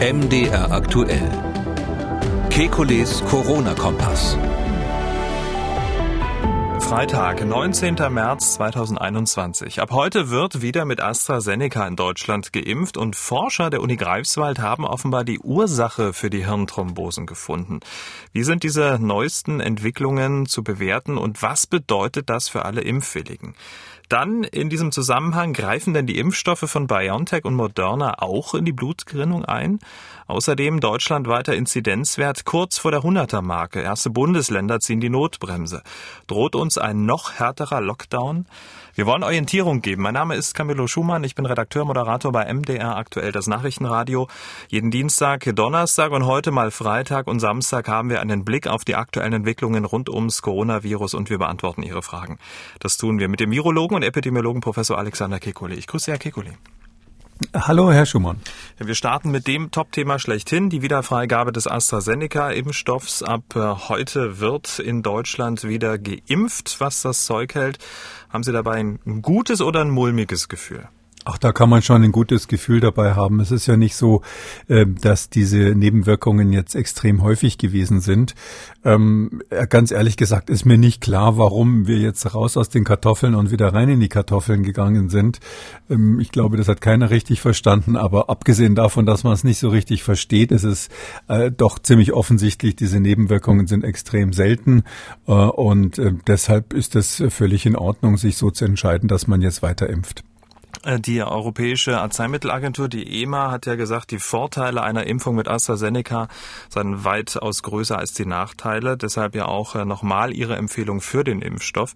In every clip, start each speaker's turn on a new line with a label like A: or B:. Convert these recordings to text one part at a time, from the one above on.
A: MDR aktuell. Kekules Corona-Kompass.
B: Freitag, 19. März 2021. Ab heute wird wieder mit AstraZeneca in Deutschland geimpft und Forscher der Uni Greifswald haben offenbar die Ursache für die Hirnthrombosen gefunden. Wie sind diese neuesten Entwicklungen zu bewerten und was bedeutet das für alle Impfwilligen? Dann in diesem Zusammenhang greifen denn die Impfstoffe von BioNTech und Moderna auch in die Blutgerinnung ein? Außerdem deutschlandweiter Inzidenzwert kurz vor der 100er Marke. Erste Bundesländer ziehen die Notbremse. Droht uns ein noch härterer Lockdown? Wir wollen Orientierung geben. Mein Name ist Camillo Schumann. Ich bin Redakteur, Moderator bei MDR aktuell das Nachrichtenradio. Jeden Dienstag, Donnerstag und heute mal Freitag und Samstag haben wir einen Blick auf die aktuellen Entwicklungen rund ums Coronavirus und wir beantworten Ihre Fragen. Das tun wir mit dem Virologen und Epidemiologen Professor Alexander Kekulé. Ich grüße Herr Kekulé.
C: Hallo, Herr Schumann.
B: Wir starten mit dem Top-Thema schlechthin, die Wiederfreigabe des AstraZeneca-Impfstoffs. Ab äh, heute wird in Deutschland wieder geimpft, was das Zeug hält. Haben Sie dabei ein gutes oder ein mulmiges Gefühl?
C: Ach, da kann man schon ein gutes Gefühl dabei haben. Es ist ja nicht so, äh, dass diese Nebenwirkungen jetzt extrem häufig gewesen sind. Ähm, ganz ehrlich gesagt ist mir nicht klar, warum wir jetzt raus aus den Kartoffeln und wieder rein in die Kartoffeln gegangen sind. Ähm, ich glaube, das hat keiner richtig verstanden. Aber abgesehen davon, dass man es nicht so richtig versteht, ist es äh, doch ziemlich offensichtlich, diese Nebenwirkungen sind extrem selten. Äh, und deshalb ist es völlig in Ordnung, sich so zu entscheiden, dass man jetzt weiter impft.
B: Äh, die Europäische Arzneimittelagentur, die EMA, hat ja gesagt, die Vorteile einer Impfung mit AstraZeneca seien weitaus größer als die Nachteile. Deshalb ja auch äh, nochmal ihre Empfehlung für den Impfstoff.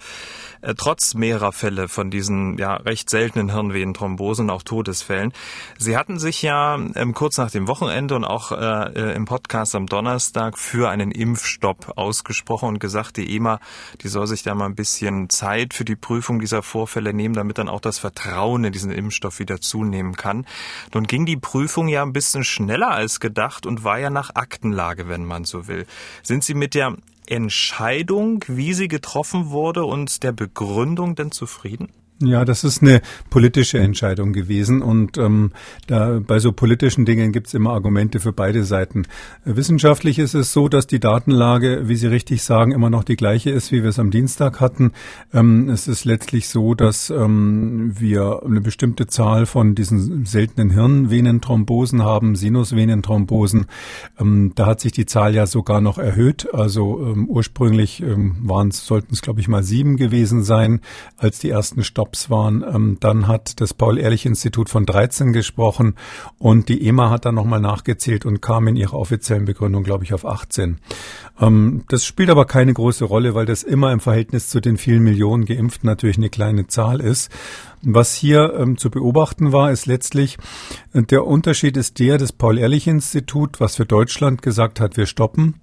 B: Äh, trotz mehrerer Fälle von diesen ja recht seltenen Hirnvenenthrombosen, auch Todesfällen. Sie hatten sich ja ähm, kurz nach dem Wochenende und auch im Podcast am Donnerstag für einen Impfstopp ausgesprochen und gesagt, die EMA, die soll sich da mal ein bisschen Zeit für die Prüfung dieser Vorfälle nehmen, damit dann auch das Vertrauen in diesen Impfstoff wieder zunehmen kann. Nun ging die Prüfung ja ein bisschen schneller als gedacht und war ja nach Aktenlage, wenn man so will. Sind Sie mit der Entscheidung, wie sie getroffen wurde und der Begründung denn zufrieden?
C: Ja, das ist eine politische Entscheidung gewesen und ähm, da bei so politischen Dingen gibt's immer Argumente für beide Seiten. Wissenschaftlich ist es so, dass die Datenlage, wie Sie richtig sagen, immer noch die gleiche ist, wie wir es am Dienstag hatten. Ähm, es ist letztlich so, dass ähm, wir eine bestimmte Zahl von diesen seltenen Hirnvenenthrombosen haben, Sinusvenenthrombosen. Ähm, da hat sich die Zahl ja sogar noch erhöht. Also ähm, ursprünglich ähm, es, sollten es glaube ich mal sieben gewesen sein, als die ersten Stopp Jobs waren. Ähm, dann hat das Paul-Ehrlich-Institut von 13 gesprochen und die EMA hat dann nochmal nachgezählt und kam in ihrer offiziellen Begründung, glaube ich, auf 18. Ähm, das spielt aber keine große Rolle, weil das immer im Verhältnis zu den vielen Millionen Geimpften natürlich eine kleine Zahl ist. Was hier ähm, zu beobachten war, ist letztlich, äh, der Unterschied ist der, das Paul-Ehrlich-Institut, was für Deutschland gesagt hat, wir stoppen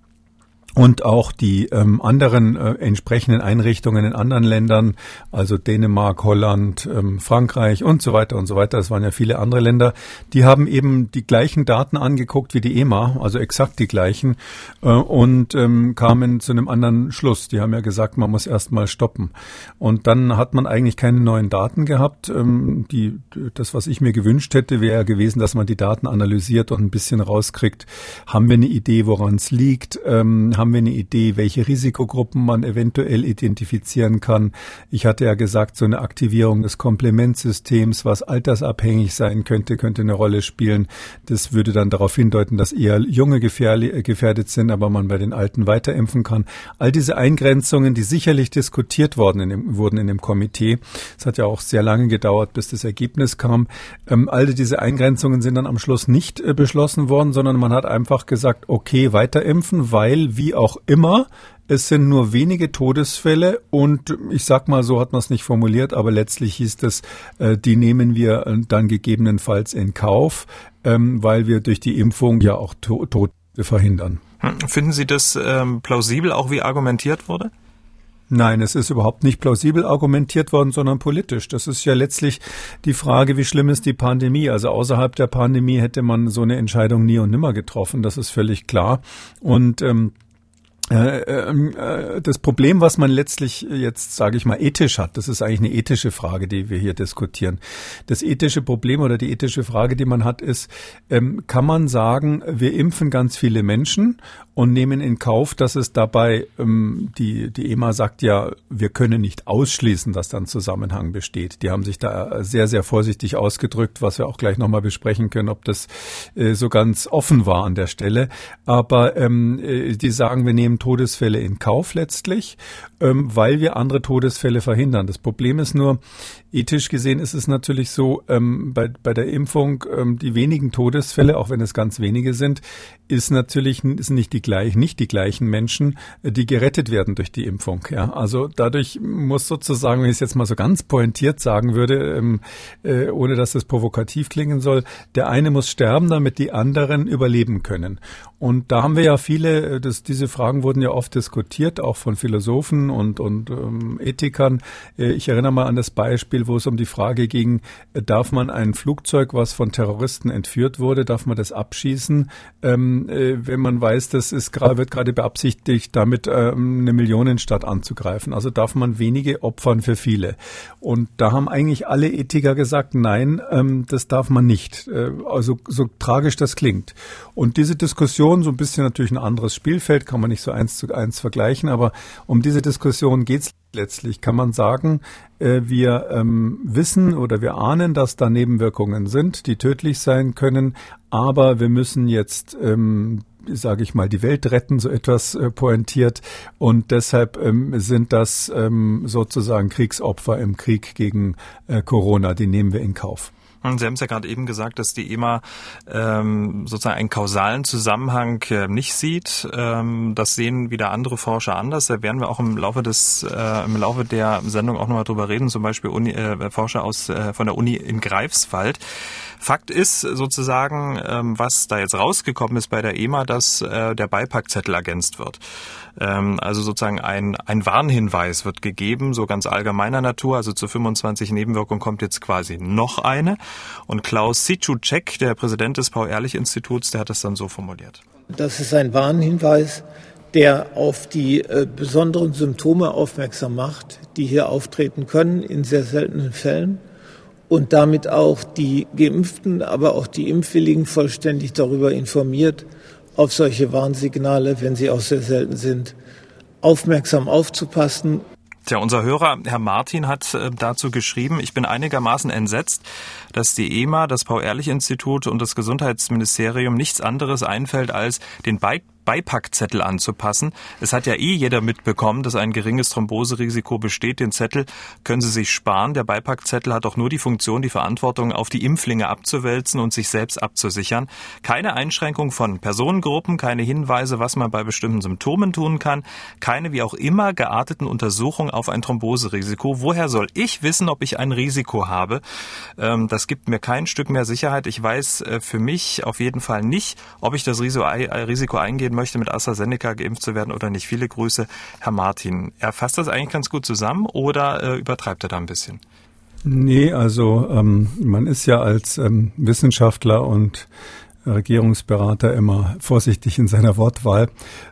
C: und auch die ähm, anderen äh, entsprechenden Einrichtungen in anderen Ländern, also Dänemark, Holland, ähm, Frankreich und so weiter und so weiter, es waren ja viele andere Länder, die haben eben die gleichen Daten angeguckt wie die EMA, also exakt die gleichen, äh, und ähm, kamen zu einem anderen Schluss. Die haben ja gesagt, man muss erstmal stoppen. Und dann hat man eigentlich keine neuen Daten gehabt. Ähm, die, das, was ich mir gewünscht hätte, wäre gewesen, dass man die Daten analysiert und ein bisschen rauskriegt, haben wir eine Idee, woran es liegt, ähm, haben wir eine Idee, welche Risikogruppen man eventuell identifizieren kann. Ich hatte ja gesagt, so eine Aktivierung des Komplementsystems, was altersabhängig sein könnte, könnte eine Rolle spielen. Das würde dann darauf hindeuten, dass eher junge äh, gefährdet sind, aber man bei den Alten weiter kann. All diese Eingrenzungen, die sicherlich diskutiert worden in dem, wurden in dem Komitee. Es hat ja auch sehr lange gedauert, bis das Ergebnis kam. Ähm, all diese Eingrenzungen sind dann am Schluss nicht äh, beschlossen worden, sondern man hat einfach gesagt, okay, weiter weil wie wie auch immer. Es sind nur wenige Todesfälle und ich sag mal, so hat man es nicht formuliert, aber letztlich hieß es, äh, die nehmen wir äh, dann gegebenenfalls in Kauf, ähm, weil wir durch die Impfung ja auch Tote verhindern.
B: Hm, finden Sie das ähm, plausibel, auch wie argumentiert wurde?
C: Nein, es ist überhaupt nicht plausibel argumentiert worden, sondern politisch. Das ist ja letztlich die Frage, wie schlimm ist die Pandemie. Also außerhalb der Pandemie hätte man so eine Entscheidung nie und nimmer getroffen. Das ist völlig klar. Und ähm, äh, ähm, äh, das Problem, was man letztlich jetzt, sage ich mal, ethisch hat, das ist eigentlich eine ethische Frage, die wir hier diskutieren. Das ethische Problem oder die ethische Frage, die man hat, ist, ähm, kann man sagen, wir impfen ganz viele Menschen und nehmen in Kauf, dass es dabei, ähm, die, die EMA sagt ja, wir können nicht ausschließen, dass da ein Zusammenhang besteht. Die haben sich da sehr, sehr vorsichtig ausgedrückt, was wir auch gleich nochmal besprechen können, ob das äh, so ganz offen war an der Stelle. Aber ähm, äh, die sagen, wir nehmen Todesfälle in Kauf letztlich, ähm, weil wir andere Todesfälle verhindern. Das Problem ist nur, ethisch gesehen ist es natürlich so, ähm, bei, bei der Impfung, ähm, die wenigen Todesfälle, auch wenn es ganz wenige sind, ist natürlich ist nicht die gleich, nicht die gleichen Menschen, äh, die gerettet werden durch die Impfung. Ja, also dadurch muss sozusagen, wenn ich es jetzt mal so ganz pointiert sagen würde, ähm, äh, ohne dass es provokativ klingen soll, der eine muss sterben, damit die anderen überleben können. Und da haben wir ja viele, äh, das, diese Fragen wurden ja oft diskutiert, auch von Philosophen und, und ähm, Ethikern. Äh, ich erinnere mal an das Beispiel, wo es um die Frage ging, äh, darf man ein Flugzeug, was von Terroristen entführt wurde, darf man das abschießen, ähm, äh, wenn man weiß, das ist, wird gerade beabsichtigt, damit ähm, eine Millionenstadt anzugreifen. Also darf man wenige opfern für viele. Und da haben eigentlich alle Ethiker gesagt, nein, ähm, das darf man nicht. Äh, also so tragisch das klingt. Und diese Diskussion Diskussion, so ein bisschen natürlich ein anderes Spielfeld, kann man nicht so eins zu eins vergleichen, aber um diese Diskussion geht es letztlich. Kann man sagen, äh, wir ähm, wissen oder wir ahnen, dass da Nebenwirkungen sind, die tödlich sein können, aber wir müssen jetzt ähm, sage ich mal, die Welt retten, so etwas äh, pointiert. Und deshalb ähm, sind das ähm, sozusagen Kriegsopfer im Krieg gegen äh, Corona. Die nehmen wir in Kauf.
B: Sie haben es ja gerade eben gesagt, dass die EMA ähm, sozusagen einen kausalen Zusammenhang äh, nicht sieht. Ähm, das sehen wieder andere Forscher anders. Da werden wir auch im Laufe des äh, im Laufe der Sendung auch nochmal drüber reden. Zum Beispiel Uni, äh, Forscher aus äh, von der Uni in Greifswald. Fakt ist sozusagen, ähm, was da jetzt rausgekommen ist bei der EMA, dass äh, der Beipackzettel ergänzt wird. Ähm, also sozusagen ein, ein Warnhinweis wird gegeben, so ganz allgemeiner Natur. Also zu 25 Nebenwirkungen kommt jetzt quasi noch eine. Und Klaus Sitschutschek, der Präsident des Paul-Ehrlich-Instituts, der hat das dann so formuliert.
D: Das ist ein Warnhinweis, der auf die äh, besonderen Symptome aufmerksam macht, die hier auftreten können in sehr seltenen Fällen und damit auch die Geimpften, aber auch die Impfwilligen vollständig darüber informiert, auf solche Warnsignale, wenn sie auch sehr selten sind, aufmerksam aufzupassen.
B: Tja, unser Hörer, Herr Martin, hat äh, dazu geschrieben, ich bin einigermaßen entsetzt, dass die EMA, das Paul-Ehrlich-Institut und das Gesundheitsministerium nichts anderes einfällt, als den Bike Beipackzettel anzupassen. Es hat ja eh jeder mitbekommen, dass ein geringes Thromboserisiko besteht. Den Zettel können Sie sich sparen. Der Beipackzettel hat auch nur die Funktion, die Verantwortung auf die Impflinge abzuwälzen und sich selbst abzusichern. Keine Einschränkung von Personengruppen, keine Hinweise, was man bei bestimmten Symptomen tun kann, keine wie auch immer gearteten Untersuchungen auf ein Thromboserisiko. Woher soll ich wissen, ob ich ein Risiko habe? Ähm, das gibt mir kein Stück mehr Sicherheit. Ich weiß äh, für mich auf jeden Fall nicht, ob ich das Risiko eingehen möchte, mit AstraZeneca geimpft zu werden oder nicht. Viele Grüße, Herr Martin. Er fasst das eigentlich ganz gut zusammen oder äh, übertreibt er da ein bisschen?
C: Nee, also ähm, man ist ja als ähm, Wissenschaftler und Regierungsberater immer vorsichtig in seiner Wortwahl.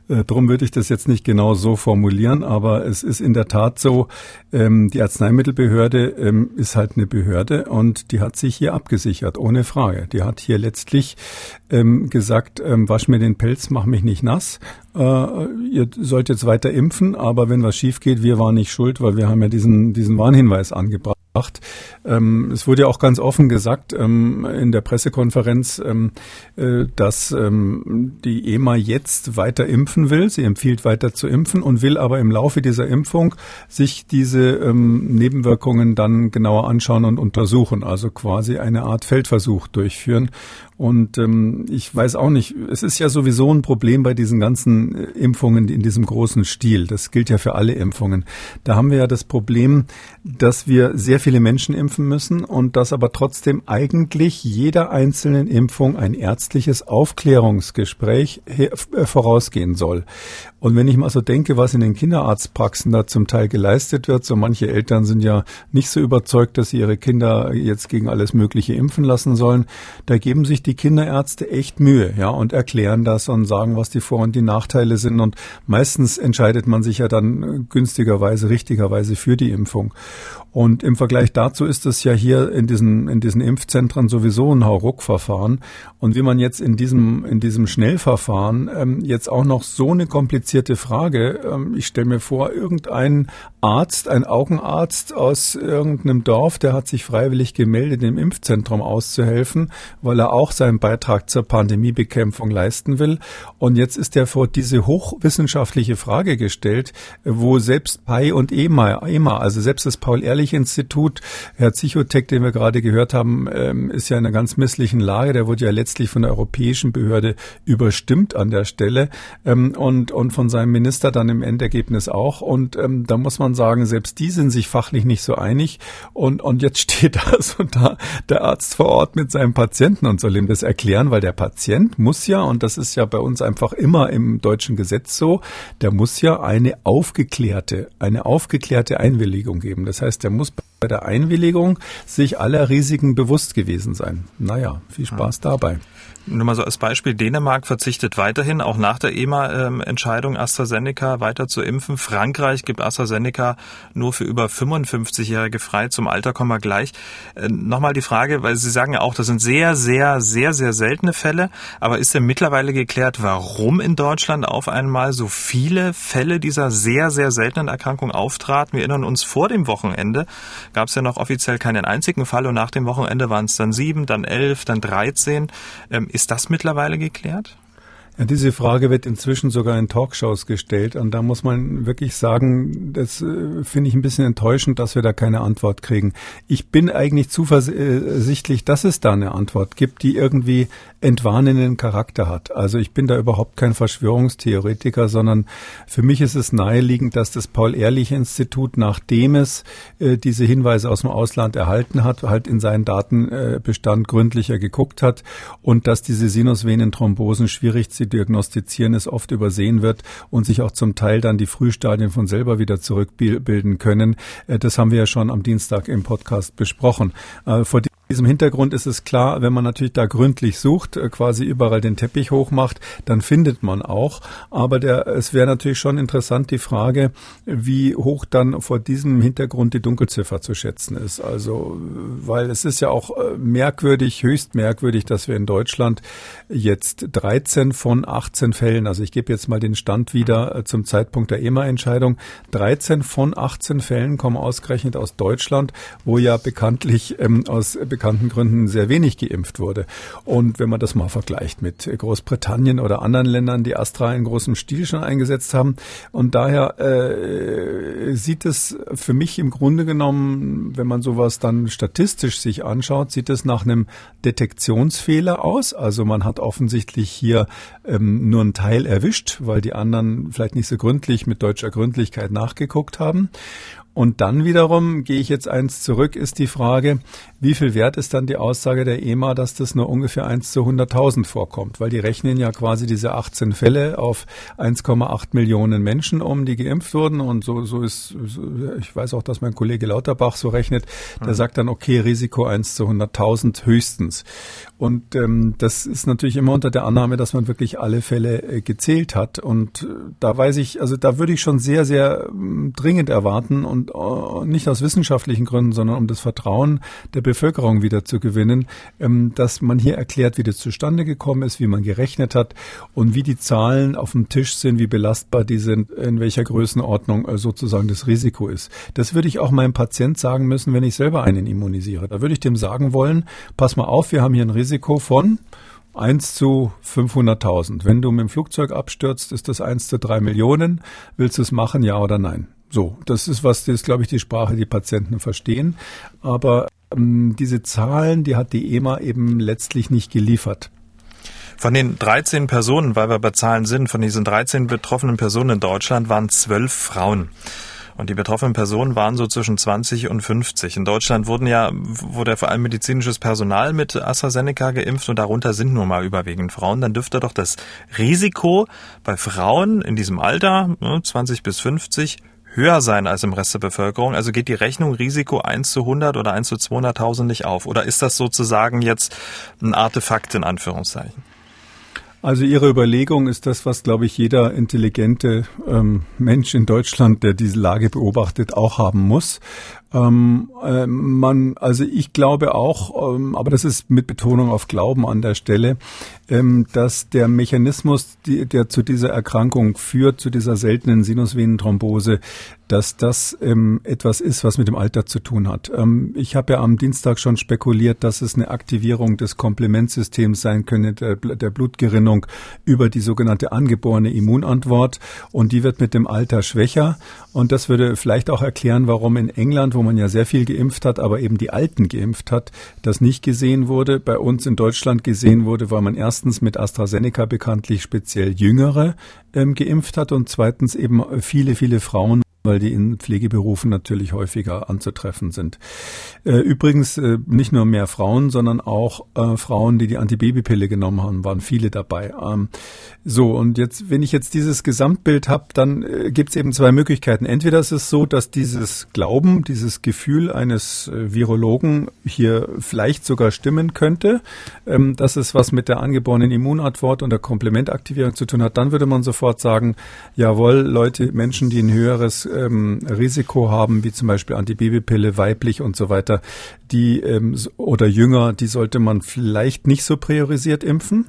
C: Äh, drum würde ich das jetzt nicht genau so formulieren, aber es ist in der Tat so, ähm, die Arzneimittelbehörde ähm, ist halt eine Behörde und die hat sich hier abgesichert, ohne Frage. Die hat hier letztlich ähm, gesagt, wasch mir den Pelz, mach mich nicht nass. Äh, ihr sollt jetzt weiter impfen, aber wenn was schief geht, wir waren nicht schuld, weil wir haben ja diesen, diesen Warnhinweis angebracht. Ähm, es wurde ja auch ganz offen gesagt ähm, in der Pressekonferenz, ähm, äh, dass ähm, die EMA jetzt weiter impfen will. Sie empfiehlt weiter zu impfen und will aber im Laufe dieser Impfung sich diese ähm, Nebenwirkungen dann genauer anschauen und untersuchen. Also quasi eine Art Feldversuch durchführen. Und ähm, ich weiß auch nicht, es ist ja sowieso ein Problem bei diesen ganzen äh, Impfungen in diesem großen Stil. Das gilt ja für alle Impfungen. Da haben wir ja das Problem, dass wir sehr viele Menschen impfen müssen und dass aber trotzdem eigentlich jeder einzelnen Impfung ein ärztliches Aufklärungsgespräch äh, vorausgehen soll. Und wenn ich mal so denke, was in den Kinderarztpraxen da zum Teil geleistet wird, so manche Eltern sind ja nicht so überzeugt, dass sie ihre Kinder jetzt gegen alles Mögliche impfen lassen sollen, da geben sich die Kinderärzte echt Mühe, ja, und erklären das und sagen, was die Vor- und die Nachteile sind. Und meistens entscheidet man sich ja dann günstigerweise, richtigerweise für die Impfung. Und im Vergleich dazu ist es ja hier in diesen, in diesen Impfzentren sowieso ein Hauruck-Verfahren. Und wie man jetzt in diesem, in diesem Schnellverfahren ähm, jetzt auch noch so eine komplizierte Frage, ähm, ich stelle mir vor, irgendein Arzt, ein Augenarzt aus irgendeinem Dorf, der hat sich freiwillig gemeldet, im Impfzentrum auszuhelfen, weil er auch seinen Beitrag zur Pandemiebekämpfung leisten will. Und jetzt ist er vor diese hochwissenschaftliche Frage gestellt, wo selbst PI und EMA, EMA also selbst das Paul-Ehrlich-Institut, Herr Zichotek, den wir gerade gehört haben, ähm, ist ja in einer ganz misslichen Lage. Der wurde ja letztlich von der europäischen Behörde überstimmt an der Stelle ähm, und, und von seinem Minister dann im Endergebnis auch. Und ähm, da muss man sagen, selbst die sind sich fachlich nicht so einig. Und, und jetzt steht da so da der Arzt vor Ort mit seinem Patienten und soll ihm das erklären, weil der Patient muss ja, und das ist ja bei uns einfach immer im deutschen Gesetz so, der muss ja eine aufgeklärte, eine aufgeklärte Einwilligung geben. Das heißt, der muss bei der Einwilligung sich aller Risiken bewusst gewesen sein. Naja, viel Spaß ja. dabei.
B: Nur mal so als Beispiel, Dänemark verzichtet weiterhin, auch nach der EMA-Entscheidung, AstraZeneca weiter zu impfen. Frankreich gibt AstraZeneca nur für über 55-Jährige frei. Zum Alter kommen wir gleich. Äh, Nochmal die Frage, weil Sie sagen ja auch, das sind sehr, sehr, sehr, sehr seltene Fälle. Aber ist denn mittlerweile geklärt, warum in Deutschland auf einmal so viele Fälle dieser sehr, sehr seltenen Erkrankung auftraten? Wir erinnern uns, vor dem Wochenende gab es ja noch offiziell keinen einzigen Fall und nach dem Wochenende waren es dann sieben, dann elf, dann dreizehn. Ähm, ist das mittlerweile geklärt?
C: Ja, diese Frage wird inzwischen sogar in Talkshows gestellt und da muss man wirklich sagen, das äh, finde ich ein bisschen enttäuschend, dass wir da keine Antwort kriegen. Ich bin eigentlich zuversichtlich, dass es da eine Antwort gibt, die irgendwie entwarnenden Charakter hat. Also ich bin da überhaupt kein Verschwörungstheoretiker, sondern für mich ist es naheliegend, dass das Paul-Ehrlich-Institut, nachdem es äh, diese Hinweise aus dem Ausland erhalten hat, halt in seinen Datenbestand gründlicher geguckt hat und dass diese Sinusvenenthrombosen schwierig zu diagnostizieren ist, oft übersehen wird und sich auch zum Teil dann die Frühstadien von selber wieder zurückbilden können. Äh, das haben wir ja schon am Dienstag im Podcast besprochen. Äh, vor diesem Hintergrund ist es klar, wenn man natürlich da gründlich sucht, äh, quasi überall den Teppich hochmacht, dann findet man auch. Aber der, es wäre natürlich schon interessant die Frage, wie hoch dann vor diesem Hintergrund die Dunkelziffer zu schätzen ist. Also, weil es ist ja auch äh, merkwürdig, höchst merkwürdig, dass wir in Deutschland jetzt 13 von 18 Fällen, also ich gebe jetzt mal den Stand wieder äh, zum Zeitpunkt der EMA-Entscheidung, 13 von 18 Fällen kommen ausgerechnet aus Deutschland, wo ja bekanntlich ähm, aus bekannten Gründen sehr wenig geimpft wurde. Und wenn man das mal vergleicht mit Großbritannien oder anderen Ländern, die Astra in großem Stil schon eingesetzt haben. Und daher äh, sieht es für mich im Grunde genommen, wenn man sowas dann statistisch sich anschaut, sieht es nach einem Detektionsfehler aus. Also man hat offensichtlich hier ähm, nur einen Teil erwischt, weil die anderen vielleicht nicht so gründlich mit deutscher Gründlichkeit nachgeguckt haben. Und dann wiederum, gehe ich jetzt eins zurück, ist die Frage, wie viel wert ist dann die Aussage der EMA, dass das nur ungefähr 1 zu 100.000 vorkommt? Weil die rechnen ja quasi diese 18 Fälle auf 1,8 Millionen Menschen um, die geimpft wurden. Und so, so ist, ich weiß auch, dass mein Kollege Lauterbach so rechnet, der mhm. sagt dann, okay, Risiko 1 zu 100.000 höchstens. Und ähm, das ist natürlich immer unter der Annahme, dass man wirklich alle Fälle äh, gezählt hat. Und äh, da weiß ich, also da würde ich schon sehr, sehr äh, dringend erwarten und äh, nicht aus wissenschaftlichen Gründen, sondern um das Vertrauen der Bevölkerung wieder zu gewinnen, ähm, dass man hier erklärt, wie das zustande gekommen ist, wie man gerechnet hat und wie die Zahlen auf dem Tisch sind, wie belastbar die sind, in welcher Größenordnung äh, sozusagen das Risiko ist. Das würde ich auch meinem Patient sagen müssen, wenn ich selber einen immunisiere. Da würde ich dem sagen wollen, pass mal auf, wir haben hier ein Risiko von 1 zu 500.000. Wenn du mit dem Flugzeug abstürzt, ist das 1 zu 3 Millionen. Willst du es machen, ja oder nein? So, das ist was, das ist, glaube ich, die Sprache, die Patienten verstehen. Aber ähm, diese Zahlen, die hat die EMA eben letztlich nicht geliefert.
B: Von den 13 Personen, weil wir bei Zahlen sind, von diesen 13 betroffenen Personen in Deutschland waren zwölf Frauen. Und die betroffenen Personen waren so zwischen 20 und 50. In Deutschland wurden ja, wurde vor allem medizinisches Personal mit AstraZeneca geimpft und darunter sind nun mal überwiegend Frauen. Dann dürfte doch das Risiko bei Frauen in diesem Alter, 20 ne, bis 50, höher sein als im Rest der Bevölkerung? Also geht die Rechnung Risiko 1 zu 100 oder 1 zu 200.000 nicht auf? Oder ist das sozusagen jetzt ein Artefakt in Anführungszeichen?
C: Also Ihre Überlegung ist das, was, glaube ich, jeder intelligente ähm, Mensch in Deutschland, der diese Lage beobachtet, auch haben muss. Ähm, äh, man, also ich glaube auch, ähm, aber das ist mit Betonung auf Glauben an der Stelle, dass der Mechanismus, die, der zu dieser Erkrankung führt, zu dieser seltenen Sinusvenenthrombose, dass das ähm, etwas ist, was mit dem Alter zu tun hat. Ähm, ich habe ja am Dienstag schon spekuliert, dass es eine Aktivierung des Komplementsystems sein könnte, der, der Blutgerinnung über die sogenannte angeborene Immunantwort. Und die wird mit dem Alter schwächer. Und das würde vielleicht auch erklären, warum in England, wo man ja sehr viel geimpft hat, aber eben die Alten geimpft hat, das nicht gesehen wurde. Bei uns in Deutschland gesehen wurde, weil man erstens mit AstraZeneca bekanntlich speziell Jüngere ähm, geimpft hat und zweitens eben viele, viele Frauen weil die in Pflegeberufen natürlich häufiger anzutreffen sind. Äh, übrigens äh, nicht nur mehr Frauen, sondern auch äh, Frauen, die die Antibabypille genommen haben, waren viele dabei. Ähm, so, und jetzt, wenn ich jetzt dieses Gesamtbild habe, dann gibt es eben zwei Möglichkeiten. Entweder ist es so, dass dieses Glauben, dieses Gefühl eines Virologen hier vielleicht sogar stimmen könnte, ähm, dass es was mit der angeborenen Immunantwort und der Komplementaktivierung zu tun hat, dann würde man sofort sagen, jawohl, Leute, Menschen, die ein höheres ähm, Risiko haben, wie zum Beispiel Antibabypille, weiblich und so weiter, die ähm, oder jünger, die sollte man vielleicht nicht so priorisiert impfen.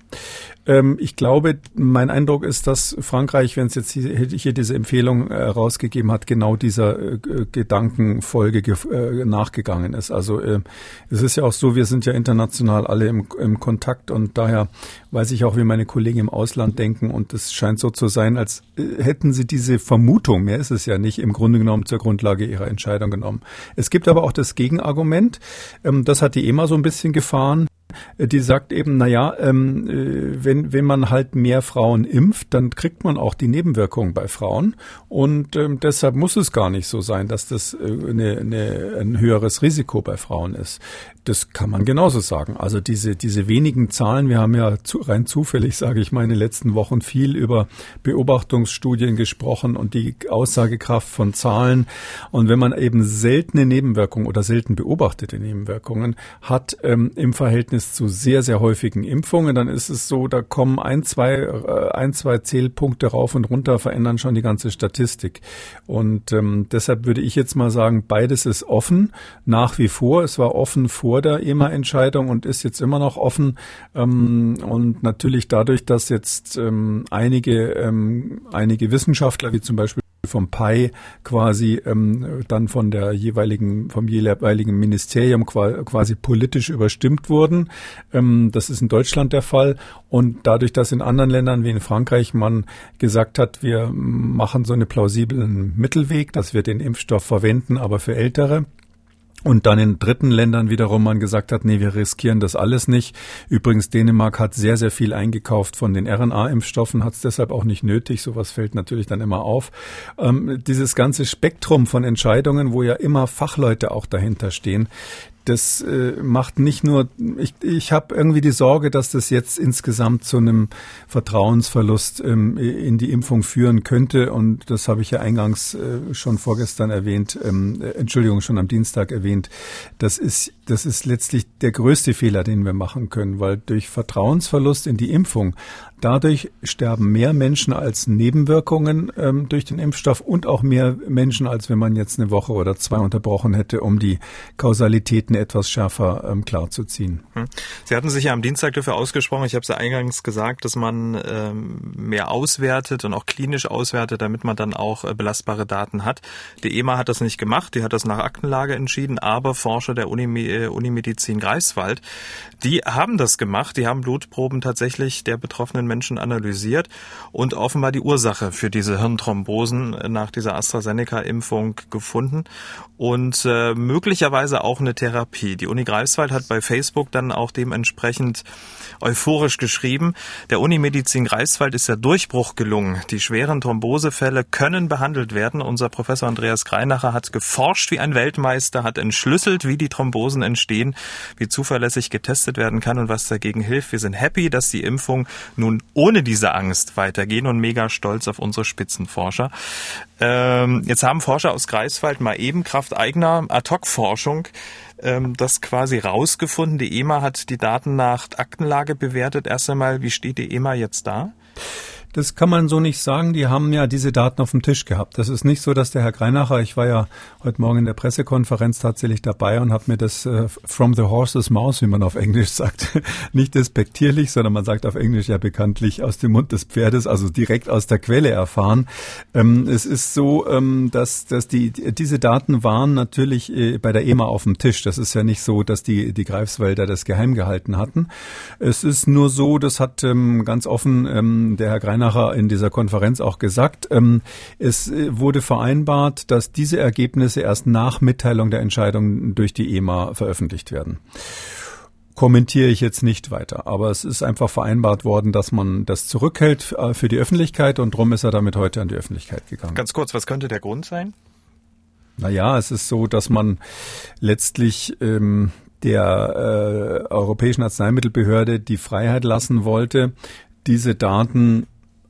C: Ähm, ich glaube, mein Eindruck ist, dass Frankreich, wenn es jetzt hier, hier diese Empfehlung äh, hat, genau dieser äh, Gedankenfolge äh, nachgegangen ist. Also äh, es ist ja auch so, wir sind ja international alle im, im Kontakt und daher weiß ich auch, wie meine Kollegen im Ausland denken und es scheint so zu sein, als äh, hätten sie diese Vermutung, mehr ist es ja nicht, im Grunde genommen zur Grundlage ihrer Entscheidung genommen. Es gibt aber auch das Gegenargument, das hat die EMA so ein bisschen gefahren die sagt eben, na ja, ähm, äh, wenn, wenn man halt mehr Frauen impft, dann kriegt man auch die Nebenwirkungen bei Frauen. Und ähm, deshalb muss es gar nicht so sein, dass das äh, eine, eine, ein höheres Risiko bei Frauen ist. Das kann man genauso sagen. Also diese, diese wenigen Zahlen, wir haben ja zu, rein zufällig, sage ich mal, in den letzten Wochen viel über Beobachtungsstudien gesprochen und die Aussagekraft von Zahlen. Und wenn man eben seltene Nebenwirkungen oder selten beobachtete Nebenwirkungen hat ähm, im Verhältnis zu sehr, sehr häufigen Impfungen, dann ist es so, da kommen ein, zwei, äh, ein, zwei Zählpunkte rauf und runter, verändern schon die ganze Statistik. Und ähm, deshalb würde ich jetzt mal sagen, beides ist offen, nach wie vor. Es war offen vor vor der EMA-Entscheidung und ist jetzt immer noch offen. Ähm, und natürlich dadurch, dass jetzt ähm, einige, ähm, einige Wissenschaftler, wie zum Beispiel vom PAI quasi ähm, dann von der jeweiligen, vom jeweiligen Ministerium quasi politisch überstimmt wurden. Ähm, das ist in Deutschland der Fall. Und dadurch, dass in anderen Ländern wie in Frankreich man gesagt hat, wir machen so einen plausiblen Mittelweg, dass wir den Impfstoff verwenden, aber für Ältere, und dann in dritten Ländern wiederum man gesagt hat, nee, wir riskieren das alles nicht. Übrigens, Dänemark hat sehr, sehr viel eingekauft von den RNA-Impfstoffen, hat es deshalb auch nicht nötig. Sowas fällt natürlich dann immer auf. Ähm, dieses ganze Spektrum von Entscheidungen, wo ja immer Fachleute auch dahinter stehen, das äh, macht nicht nur, ich, ich habe irgendwie die Sorge, dass das jetzt insgesamt zu einem Vertrauensverlust ähm, in die Impfung führen könnte. Und das habe ich ja eingangs äh, schon vorgestern erwähnt, ähm, äh, Entschuldigung, schon am Dienstag erwähnt. Das ist, das ist letztlich der größte Fehler, den wir machen können, weil durch Vertrauensverlust in die Impfung Dadurch sterben mehr Menschen als Nebenwirkungen ähm, durch den Impfstoff und auch mehr Menschen, als wenn man jetzt eine Woche oder zwei unterbrochen hätte, um die Kausalitäten etwas schärfer ähm, klarzuziehen.
B: Hm. Sie hatten sich ja am Dienstag dafür ausgesprochen, ich habe es ja eingangs gesagt, dass man ähm, mehr auswertet und auch klinisch auswertet, damit man dann auch äh, belastbare Daten hat. Die EMA hat das nicht gemacht, die hat das nach Aktenlage entschieden, aber Forscher der Uni, äh, Unimedizin Greifswald, die haben das gemacht, die haben Blutproben tatsächlich der betroffenen Menschen analysiert und offenbar die Ursache für diese Hirnthrombosen nach dieser AstraZeneca-Impfung gefunden und äh, möglicherweise auch eine Therapie. Die Uni Greifswald hat bei Facebook dann auch dementsprechend euphorisch geschrieben, der Unimedizin Greifswald ist der Durchbruch gelungen. Die schweren Thrombosefälle können behandelt werden. Unser Professor Andreas Greinacher hat geforscht wie ein Weltmeister, hat entschlüsselt, wie die Thrombosen entstehen, wie zuverlässig getestet werden kann und was dagegen hilft. Wir sind happy, dass die Impfung nun ohne diese Angst weitergehen und mega stolz auf unsere Spitzenforscher. Ähm, jetzt haben Forscher aus Greifswald mal eben Kraft eigener Ad-Hoc-Forschung ähm, das quasi rausgefunden. Die EMA hat die Daten nach Aktenlage bewertet. Erst einmal, wie steht die EMA jetzt da?
C: Das kann man so nicht sagen. Die haben ja diese Daten auf dem Tisch gehabt. Das ist nicht so, dass der Herr Greinacher, ich war ja heute Morgen in der Pressekonferenz tatsächlich dabei und habe mir das äh, from the horse's mouth, wie man auf Englisch sagt, nicht despektierlich, sondern man sagt auf Englisch ja bekanntlich aus dem Mund des Pferdes, also direkt aus der Quelle erfahren. Ähm, es ist so, ähm, dass, dass die, diese Daten waren natürlich äh, bei der EMA auf dem Tisch. Das ist ja nicht so, dass die, die Greifswälder das geheim gehalten hatten. Es ist nur so, das hat ähm, ganz offen ähm, der Herr Greinacher Greinacher in dieser Konferenz auch gesagt. Ähm, es äh, wurde vereinbart, dass diese Ergebnisse erst nach Mitteilung der Entscheidung durch die EMA veröffentlicht werden kommentiere ich jetzt nicht weiter. Aber es ist einfach vereinbart worden, dass man das zurückhält äh, für die Öffentlichkeit und darum ist er damit heute an die Öffentlichkeit gegangen.
B: Ganz kurz, was könnte der Grund sein?
C: Naja, es ist so, dass man letztlich ähm, der äh, Europäischen Arzneimittelbehörde die Freiheit lassen wollte, diese Daten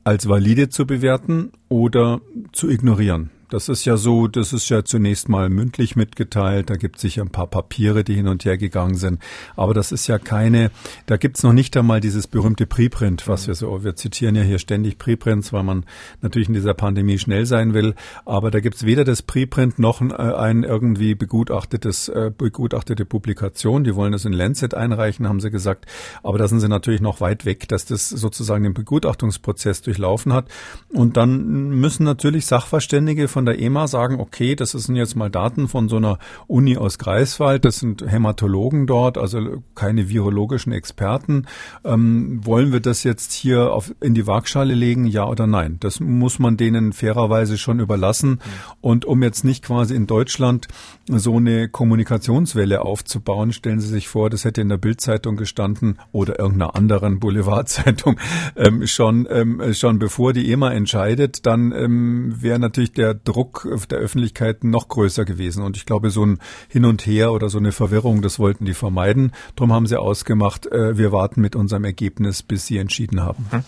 C: als valide zu bewerten oder zu ignorieren. Das ist ja so, das ist ja zunächst mal mündlich mitgeteilt. Da gibt es sicher ein paar Papiere, die hin und her gegangen sind. Aber das ist ja keine, da gibt es noch nicht einmal dieses berühmte Preprint, was wir so, wir zitieren ja hier ständig Preprints, weil man natürlich in dieser Pandemie schnell sein will. Aber da gibt es weder das Preprint noch ein, äh, irgendwie begutachtetes, äh, begutachtete Publikation. Die wollen das in Lancet einreichen, haben sie gesagt. Aber da sind sie natürlich noch weit weg, dass das sozusagen den Begutachtungsprozess durchlaufen hat. Und dann müssen natürlich Sachverständige von von der EMA sagen, okay, das sind jetzt mal Daten von so einer Uni aus Greifswald, das sind Hämatologen dort, also keine virologischen Experten. Ähm, wollen wir das jetzt hier auf, in die Waagschale legen, ja oder nein? Das muss man denen fairerweise schon überlassen. Und um jetzt nicht quasi in Deutschland so eine Kommunikationswelle aufzubauen, stellen Sie sich vor, das hätte in der Bildzeitung gestanden oder irgendeiner anderen Boulevardzeitung ähm, schon ähm, schon bevor die EMA entscheidet, dann ähm, wäre natürlich der Druck der Öffentlichkeit noch größer gewesen. Und ich glaube, so ein Hin und Her oder so eine Verwirrung, das wollten die vermeiden. Darum haben sie ausgemacht, äh, wir warten mit unserem Ergebnis, bis sie entschieden haben. Hm.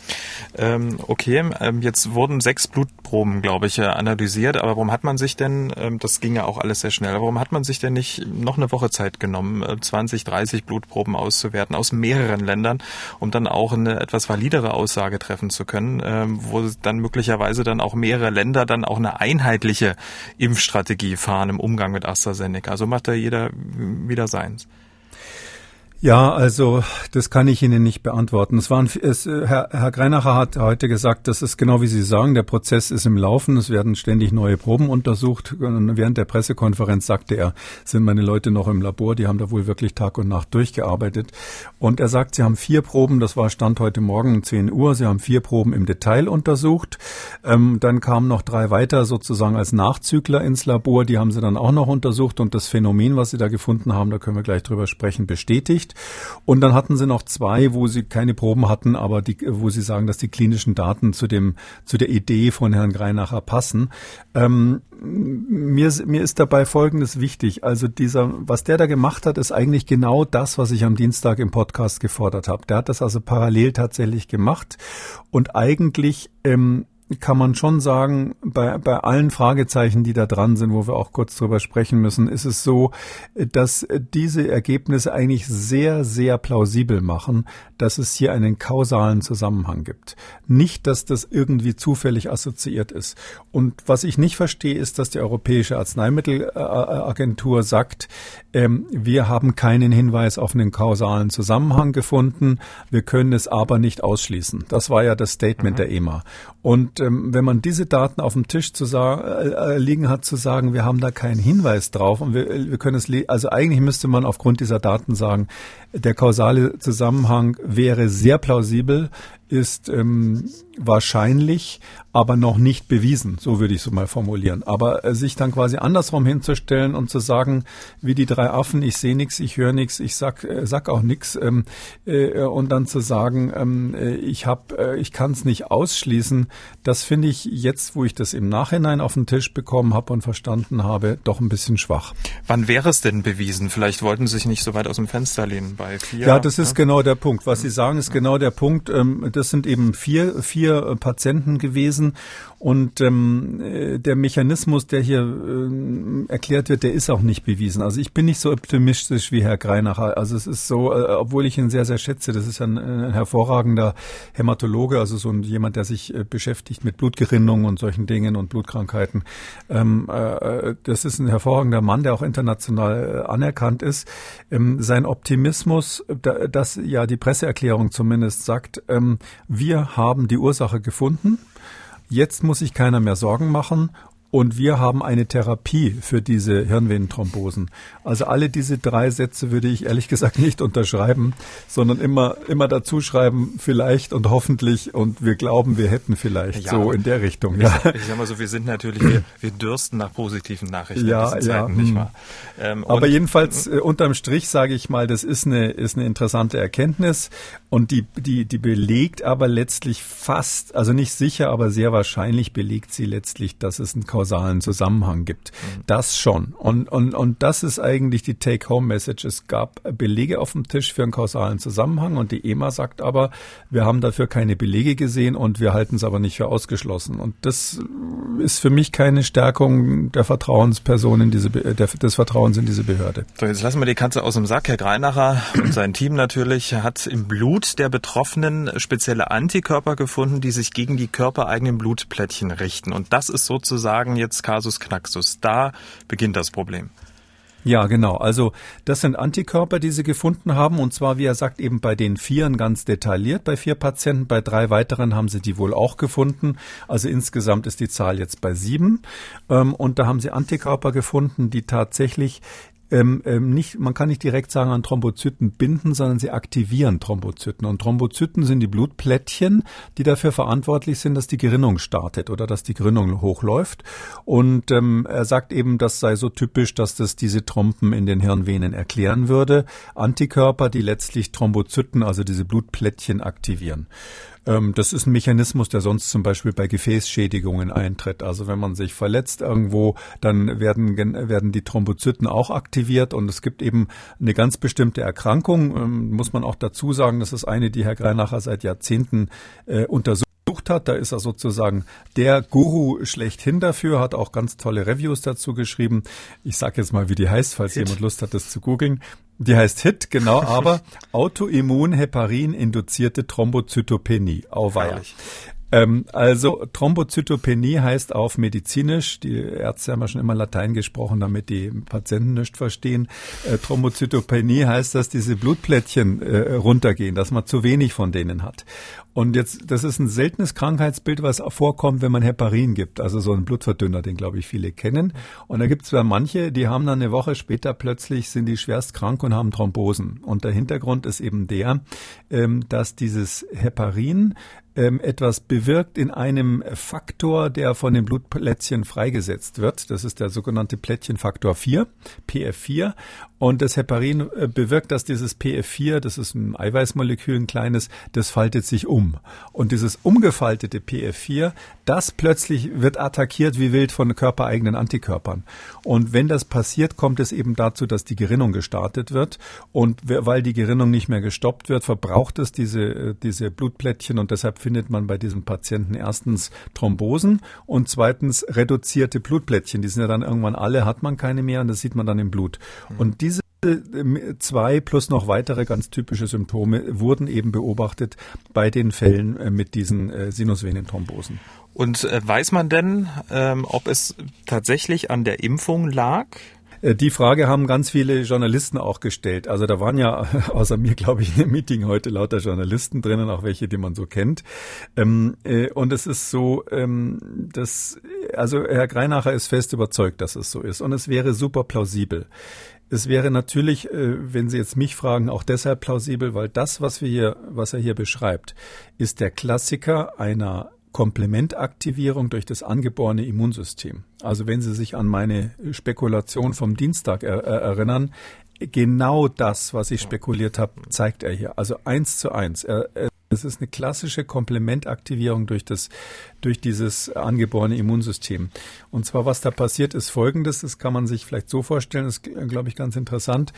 B: Ähm, okay, ähm, jetzt wurden sechs Blutproben, glaube ich, äh, analysiert. Aber warum hat man sich denn, ähm, das ging ja auch alles sehr schnell, warum hat man sich denn nicht noch eine Woche Zeit genommen, äh, 20, 30 Blutproben auszuwerten aus mehreren Ländern, um dann auch eine etwas validere Aussage treffen zu können, ähm, wo dann möglicherweise dann auch mehrere Länder dann auch eine Einheit einheitliche Impfstrategie fahren im Umgang mit AstraZeneca. So macht da jeder wieder seins.
C: Ja, also das kann ich Ihnen nicht beantworten. Es waren, es, Herr, Herr Greinacher hat heute gesagt, das ist genau wie Sie sagen, der Prozess ist im Laufen, es werden ständig neue Proben untersucht. Und während der Pressekonferenz sagte er, sind meine Leute noch im Labor, die haben da wohl wirklich Tag und Nacht durchgearbeitet. Und er sagt, Sie haben vier Proben, das war Stand heute Morgen 10 Uhr, Sie haben vier Proben im Detail untersucht. Ähm, dann kamen noch drei weiter sozusagen als Nachzügler ins Labor, die haben Sie dann auch noch untersucht und das Phänomen, was Sie da gefunden haben, da können wir gleich drüber sprechen, bestätigt. Und dann hatten sie noch zwei, wo sie keine Proben hatten, aber die, wo sie sagen, dass die klinischen Daten zu dem, zu der Idee von Herrn Greinacher passen. Ähm, mir, mir ist dabei Folgendes wichtig. Also dieser, was der da gemacht hat, ist eigentlich genau das, was ich am Dienstag im Podcast gefordert habe. Der hat das also parallel tatsächlich gemacht und eigentlich ähm, kann man schon sagen, bei, bei allen Fragezeichen, die da dran sind, wo wir auch kurz drüber sprechen müssen, ist es so, dass diese Ergebnisse eigentlich sehr, sehr plausibel machen, dass es hier einen kausalen Zusammenhang gibt. Nicht, dass das irgendwie zufällig assoziiert ist. Und was ich nicht verstehe, ist, dass die Europäische Arzneimittelagentur sagt, ähm, wir haben keinen Hinweis auf einen kausalen Zusammenhang gefunden, wir können es aber nicht ausschließen. Das war ja das Statement mhm. der EMA. Und ähm, wenn man diese Daten auf dem Tisch zu sagen, äh, äh, liegen hat, zu sagen, wir haben da keinen Hinweis drauf und wir, wir können es, also eigentlich müsste man aufgrund dieser Daten sagen, der kausale Zusammenhang wäre sehr plausibel ist ähm, wahrscheinlich, aber noch nicht bewiesen, so würde ich es mal formulieren. Aber äh, sich dann quasi andersrum hinzustellen und zu sagen, wie die drei Affen, ich sehe nichts, ich höre nichts, ich sag, äh, sag auch nichts, ähm, äh, und dann zu sagen, ähm, äh, ich hab, äh, ich kann es nicht ausschließen, das finde ich jetzt, wo ich das im Nachhinein auf den Tisch bekommen habe und verstanden habe, doch ein bisschen schwach.
B: Wann wäre es denn bewiesen? Vielleicht wollten Sie sich nicht so weit aus dem Fenster lehnen bei vier.
C: Ja, das ist ja? genau der Punkt. Was Sie sagen, ist genau der Punkt. Ähm, das sind eben vier, vier äh, Patienten gewesen und ähm, äh, der Mechanismus, der hier äh, erklärt wird, der ist auch nicht bewiesen. Also ich bin nicht so optimistisch wie Herr Greinacher. Also es ist so, äh, obwohl ich ihn sehr, sehr schätze, das ist ein, ein hervorragender Hämatologe, also so ein, jemand, der sich äh, beschäftigt mit Blutgerinnung und solchen Dingen und Blutkrankheiten. Ähm, äh, das ist ein hervorragender Mann, der auch international äh, anerkannt ist. Ähm, sein Optimismus, da, dass ja die Presseerklärung zumindest sagt, ähm, wir haben die Ursache gefunden Jetzt muss sich keiner mehr Sorgen machen und wir haben eine Therapie für diese Hirnvenenthrombosen. Also alle diese drei Sätze würde ich ehrlich gesagt nicht unterschreiben, sondern immer, immer dazu schreiben, vielleicht und hoffentlich und wir glauben, wir hätten vielleicht ja, so in der Richtung.
B: Ja. Ich, ich sag mal so, wir sind natürlich, wir, wir dürsten nach positiven Nachrichten
C: ja, in Zeiten, ja, nicht hm. wahr? Ähm, Aber jedenfalls äh, unterm Strich sage ich mal, das ist eine, ist eine interessante Erkenntnis und die, die, die belegt aber letztlich fast, also nicht sicher, aber sehr wahrscheinlich belegt sie letztlich, dass es ein kausalen Zusammenhang gibt. Mhm. Das schon. Und, und, und das ist eigentlich die Take-Home-Message. Es gab Belege auf dem Tisch für einen kausalen Zusammenhang und die EMA sagt aber, wir haben dafür keine Belege gesehen und wir halten es aber nicht für ausgeschlossen. Und das ist für mich keine Stärkung der Vertrauensperson in diese, der, des Vertrauens in diese Behörde.
B: So, jetzt lassen wir die Katze aus dem Sack. Herr Greinacher und sein Team natürlich hat im Blut der Betroffenen spezielle Antikörper gefunden, die sich gegen die körpereigenen Blutplättchen richten. Und das ist sozusagen sagen jetzt Kasus Knaxus. Da beginnt das Problem.
C: Ja, genau. Also das sind Antikörper, die sie gefunden haben. Und zwar, wie er sagt, eben bei den Vieren ganz detailliert, bei vier Patienten. Bei drei weiteren haben sie die wohl auch gefunden. Also insgesamt ist die Zahl jetzt bei sieben. Ähm, und da haben sie Antikörper gefunden, die tatsächlich ähm, ähm, nicht, man kann nicht direkt sagen, an Thrombozyten binden, sondern sie aktivieren Thrombozyten. Und Thrombozyten sind die Blutplättchen, die dafür verantwortlich sind, dass die Gerinnung startet oder dass die Gerinnung hochläuft. Und ähm, er sagt eben, das sei so typisch, dass das diese Trompen in den Hirnvenen erklären würde. Antikörper, die letztlich Thrombozyten, also diese Blutplättchen aktivieren. Ähm, das ist ein Mechanismus, der sonst zum Beispiel bei Gefäßschädigungen eintritt. Also wenn man sich verletzt irgendwo, dann werden, werden die Thrombozyten auch aktiviert und es gibt eben eine ganz bestimmte Erkrankung, ähm, muss man auch dazu sagen, das ist eine, die Herr Greinacher seit Jahrzehnten äh, untersucht hat. Da ist er sozusagen der Guru schlechthin dafür, hat auch ganz tolle Reviews dazu geschrieben. Ich sage jetzt mal, wie die heißt, falls Hit. jemand Lust hat, das zu googeln. Die heißt HIT, genau, aber Autoimmun-Heparin-induzierte Thrombozytopenie. Auweia. Ähm, also Thrombozytopenie heißt auf medizinisch, die Ärzte haben ja schon immer Latein gesprochen, damit die Patienten nicht verstehen. Äh, Thrombozytopenie heißt, dass diese Blutplättchen äh, runtergehen, dass man zu wenig von denen hat. Und jetzt, das ist ein seltenes Krankheitsbild, was vorkommt, wenn man Heparin gibt, also so ein Blutverdünner, den glaube ich viele kennen. Und da gibt es zwar manche, die haben dann eine Woche später plötzlich sind die schwerst krank und haben Thrombosen. Und der Hintergrund ist eben der, ähm, dass dieses Heparin ähm, etwas bewirkt in einem Faktor, der von den Blutplättchen freigesetzt wird. Das ist der sogenannte Plättchenfaktor 4, PF4. Und das Heparin äh, bewirkt, dass dieses PF4, das ist ein Eiweißmolekül, ein kleines, das faltet sich um. Und dieses umgefaltete PF4, das plötzlich wird attackiert wie wild von körpereigenen Antikörpern. Und wenn das passiert, kommt es eben dazu, dass die Gerinnung gestartet wird. Und weil die Gerinnung nicht mehr gestoppt wird, verbraucht es diese, äh, diese Blutplättchen und deshalb findet man bei diesem Patienten erstens Thrombosen und zweitens reduzierte Blutplättchen. Die sind ja dann irgendwann alle, hat man keine mehr und das sieht man dann im Blut. Und diese zwei plus noch weitere ganz typische Symptome wurden eben beobachtet bei den Fällen äh, mit diesen äh, Sinusvenenthrombosen.
B: Und äh, weiß man denn, ähm, ob es tatsächlich an der Impfung lag?
C: Die Frage haben ganz viele Journalisten auch gestellt. Also da waren ja außer mir, glaube ich, in dem Meeting heute lauter Journalisten drinnen, auch welche, die man so kennt. Ähm, äh, und es ist so, ähm, dass, also Herr Greinacher ist fest überzeugt, dass es so ist. Und es wäre super plausibel. Es wäre natürlich, äh, wenn Sie jetzt mich fragen, auch deshalb plausibel, weil das, was wir hier, was er hier beschreibt, ist der Klassiker einer Komplementaktivierung durch das angeborene Immunsystem. Also wenn Sie sich an meine Spekulation vom Dienstag er, er, erinnern, genau das, was ich spekuliert habe, zeigt er hier. Also eins zu eins. Es ist eine klassische Komplementaktivierung durch das, durch dieses angeborene Immunsystem. Und zwar, was da passiert, ist Folgendes. Das kann man sich vielleicht so vorstellen. Das ist, glaube ich, ganz interessant.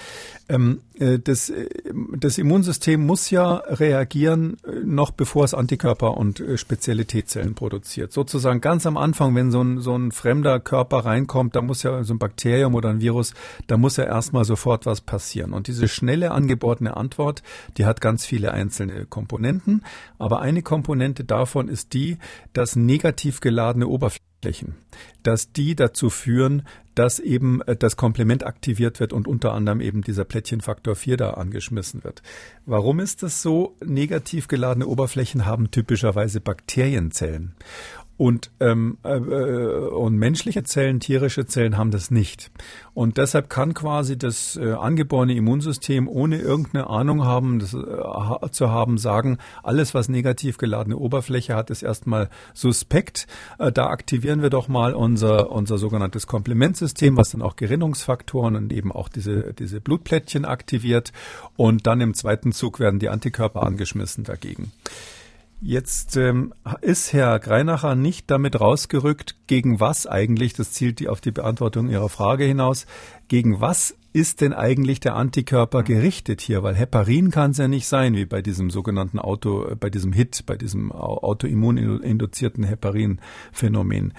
C: Ähm, äh, das, äh, das Immunsystem muss ja reagieren, äh, noch bevor es Antikörper und spezielle T-Zellen produziert. Sozusagen ganz am Anfang, wenn so ein, so ein fremder Körper reinkommt, da muss ja so ein Bakterium oder ein Virus, da muss ja erstmal sofort was passieren. Und diese schnelle angeborene Antwort, die hat ganz viele einzelne. Komponenten, aber eine Komponente davon ist die, dass negativ geladene Oberflächen, dass die dazu führen, dass eben äh, das Komplement aktiviert wird und unter anderem eben dieser Plättchenfaktor 4 da angeschmissen wird. Warum ist das so? Negativ geladene Oberflächen haben typischerweise Bakterienzellen. Und, ähm, äh, und menschliche Zellen, tierische Zellen haben das nicht. Und deshalb kann quasi das äh, angeborene Immunsystem ohne irgendeine Ahnung haben, das, äh, zu haben, sagen, alles, was negativ geladene Oberfläche hat, ist erstmal suspekt. Äh, da aktivieren wir doch mal unser, unser sogenanntes Komplementsystem, was dann auch Gerinnungsfaktoren und eben auch diese, diese Blutplättchen aktiviert. Und dann im zweiten Zug werden die Antikörper angeschmissen dagegen. Jetzt ähm, ist Herr Greinacher nicht damit rausgerückt, gegen was eigentlich, das zielt die auf die Beantwortung Ihrer Frage hinaus, gegen was ist denn eigentlich der Antikörper gerichtet hier? Weil Heparin kann es ja nicht sein, wie bei diesem sogenannten Auto, bei diesem HIT, bei diesem autoimmuninduzierten Heparin-Phänomen.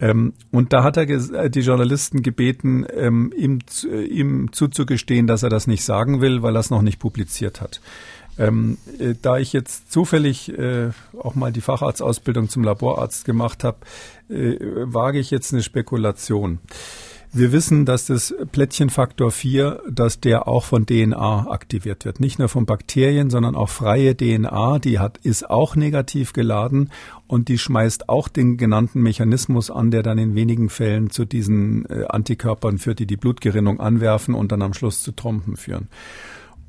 C: Ähm, und da hat er äh, die Journalisten gebeten, ähm, ihm, äh, ihm zuzugestehen, dass er das nicht sagen will, weil er es noch nicht publiziert hat. Ähm, äh, da ich jetzt zufällig äh, auch mal die Facharztausbildung zum Laborarzt gemacht habe, äh, wage ich jetzt eine Spekulation. Wir wissen, dass das Plättchenfaktor 4, dass der auch von DNA aktiviert wird. Nicht nur von Bakterien, sondern auch freie DNA, die hat, ist auch negativ geladen und die schmeißt auch den genannten Mechanismus an, der dann in wenigen Fällen zu diesen äh, Antikörpern führt, die die Blutgerinnung anwerfen und dann am Schluss zu Trompen führen.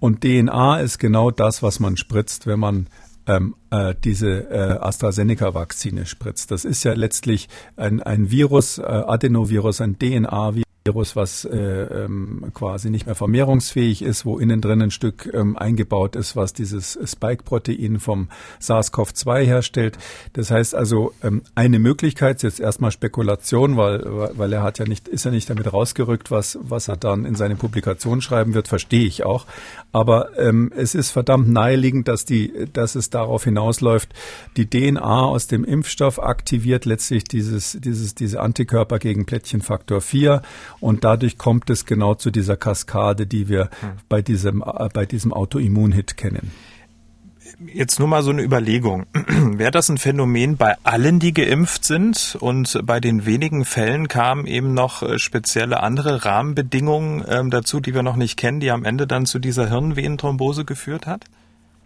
C: Und DNA ist genau das, was man spritzt, wenn man ähm, äh, diese äh, AstraZeneca-Vakzine spritzt. Das ist ja letztlich ein, ein Virus, äh, Adenovirus, ein DNA-Virus Virus, was äh, ähm, quasi nicht mehr vermehrungsfähig ist, wo innen drin ein Stück ähm, eingebaut ist, was dieses Spike-Protein vom SARS-CoV-2 herstellt. Das heißt also, ähm, eine Möglichkeit jetzt erstmal Spekulation, weil, weil er hat ja nicht, ist ja nicht damit rausgerückt, was, was er dann in seine Publikation schreiben wird, verstehe ich auch. Aber ähm, es ist verdammt naheliegend, dass die, dass es darauf hinausläuft, die DNA aus dem Impfstoff aktiviert letztlich dieses, dieses, diese Antikörper gegen Plättchenfaktor 4 und dadurch kommt es genau zu dieser Kaskade, die wir hm. bei diesem, äh, bei diesem Autoimmunhit kennen.
B: Jetzt nur mal so eine Überlegung. Wäre das ein Phänomen bei allen, die geimpft sind und bei den wenigen Fällen kamen eben noch äh, spezielle andere Rahmenbedingungen ähm, dazu, die wir noch nicht kennen, die am Ende dann zu dieser Hirnvenenthrombose geführt hat?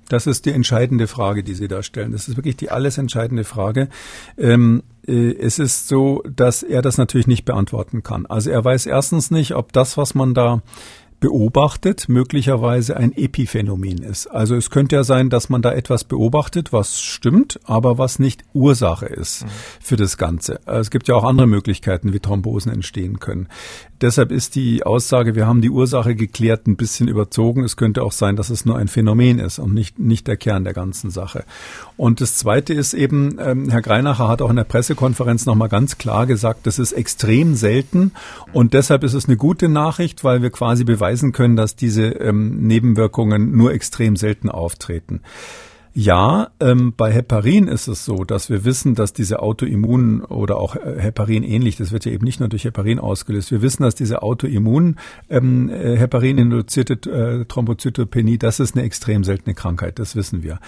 C: Das ist die entscheidende Frage, die Sie da stellen. Das ist wirklich die alles entscheidende Frage. Ähm, äh, es ist so, dass er das natürlich nicht beantworten kann. Also er weiß erstens nicht, ob das, was man da beobachtet, möglicherweise ein Epiphänomen ist. Also es könnte ja sein, dass man da etwas beobachtet, was stimmt, aber was nicht Ursache ist mhm. für das Ganze. Es gibt ja auch andere Möglichkeiten, wie Thrombosen entstehen können. Deshalb ist die Aussage, wir haben die Ursache geklärt, ein bisschen überzogen. Es könnte auch sein, dass es nur ein Phänomen ist und nicht, nicht der Kern der ganzen Sache. Und das Zweite ist eben, ähm, Herr Greinacher hat auch in der Pressekonferenz nochmal ganz klar gesagt, das ist extrem selten und deshalb ist es eine gute Nachricht, weil wir quasi beweisen können, dass diese ähm, Nebenwirkungen nur extrem selten auftreten. Ja, ähm, bei Heparin ist es so, dass wir wissen, dass diese Autoimmun oder auch äh, Heparin ähnlich, das wird ja eben nicht nur durch Heparin ausgelöst. Wir wissen, dass diese Autoimmun ähm, äh, Heparin-induzierte äh, Thrombozytopenie, das ist eine extrem seltene Krankheit, das wissen wir.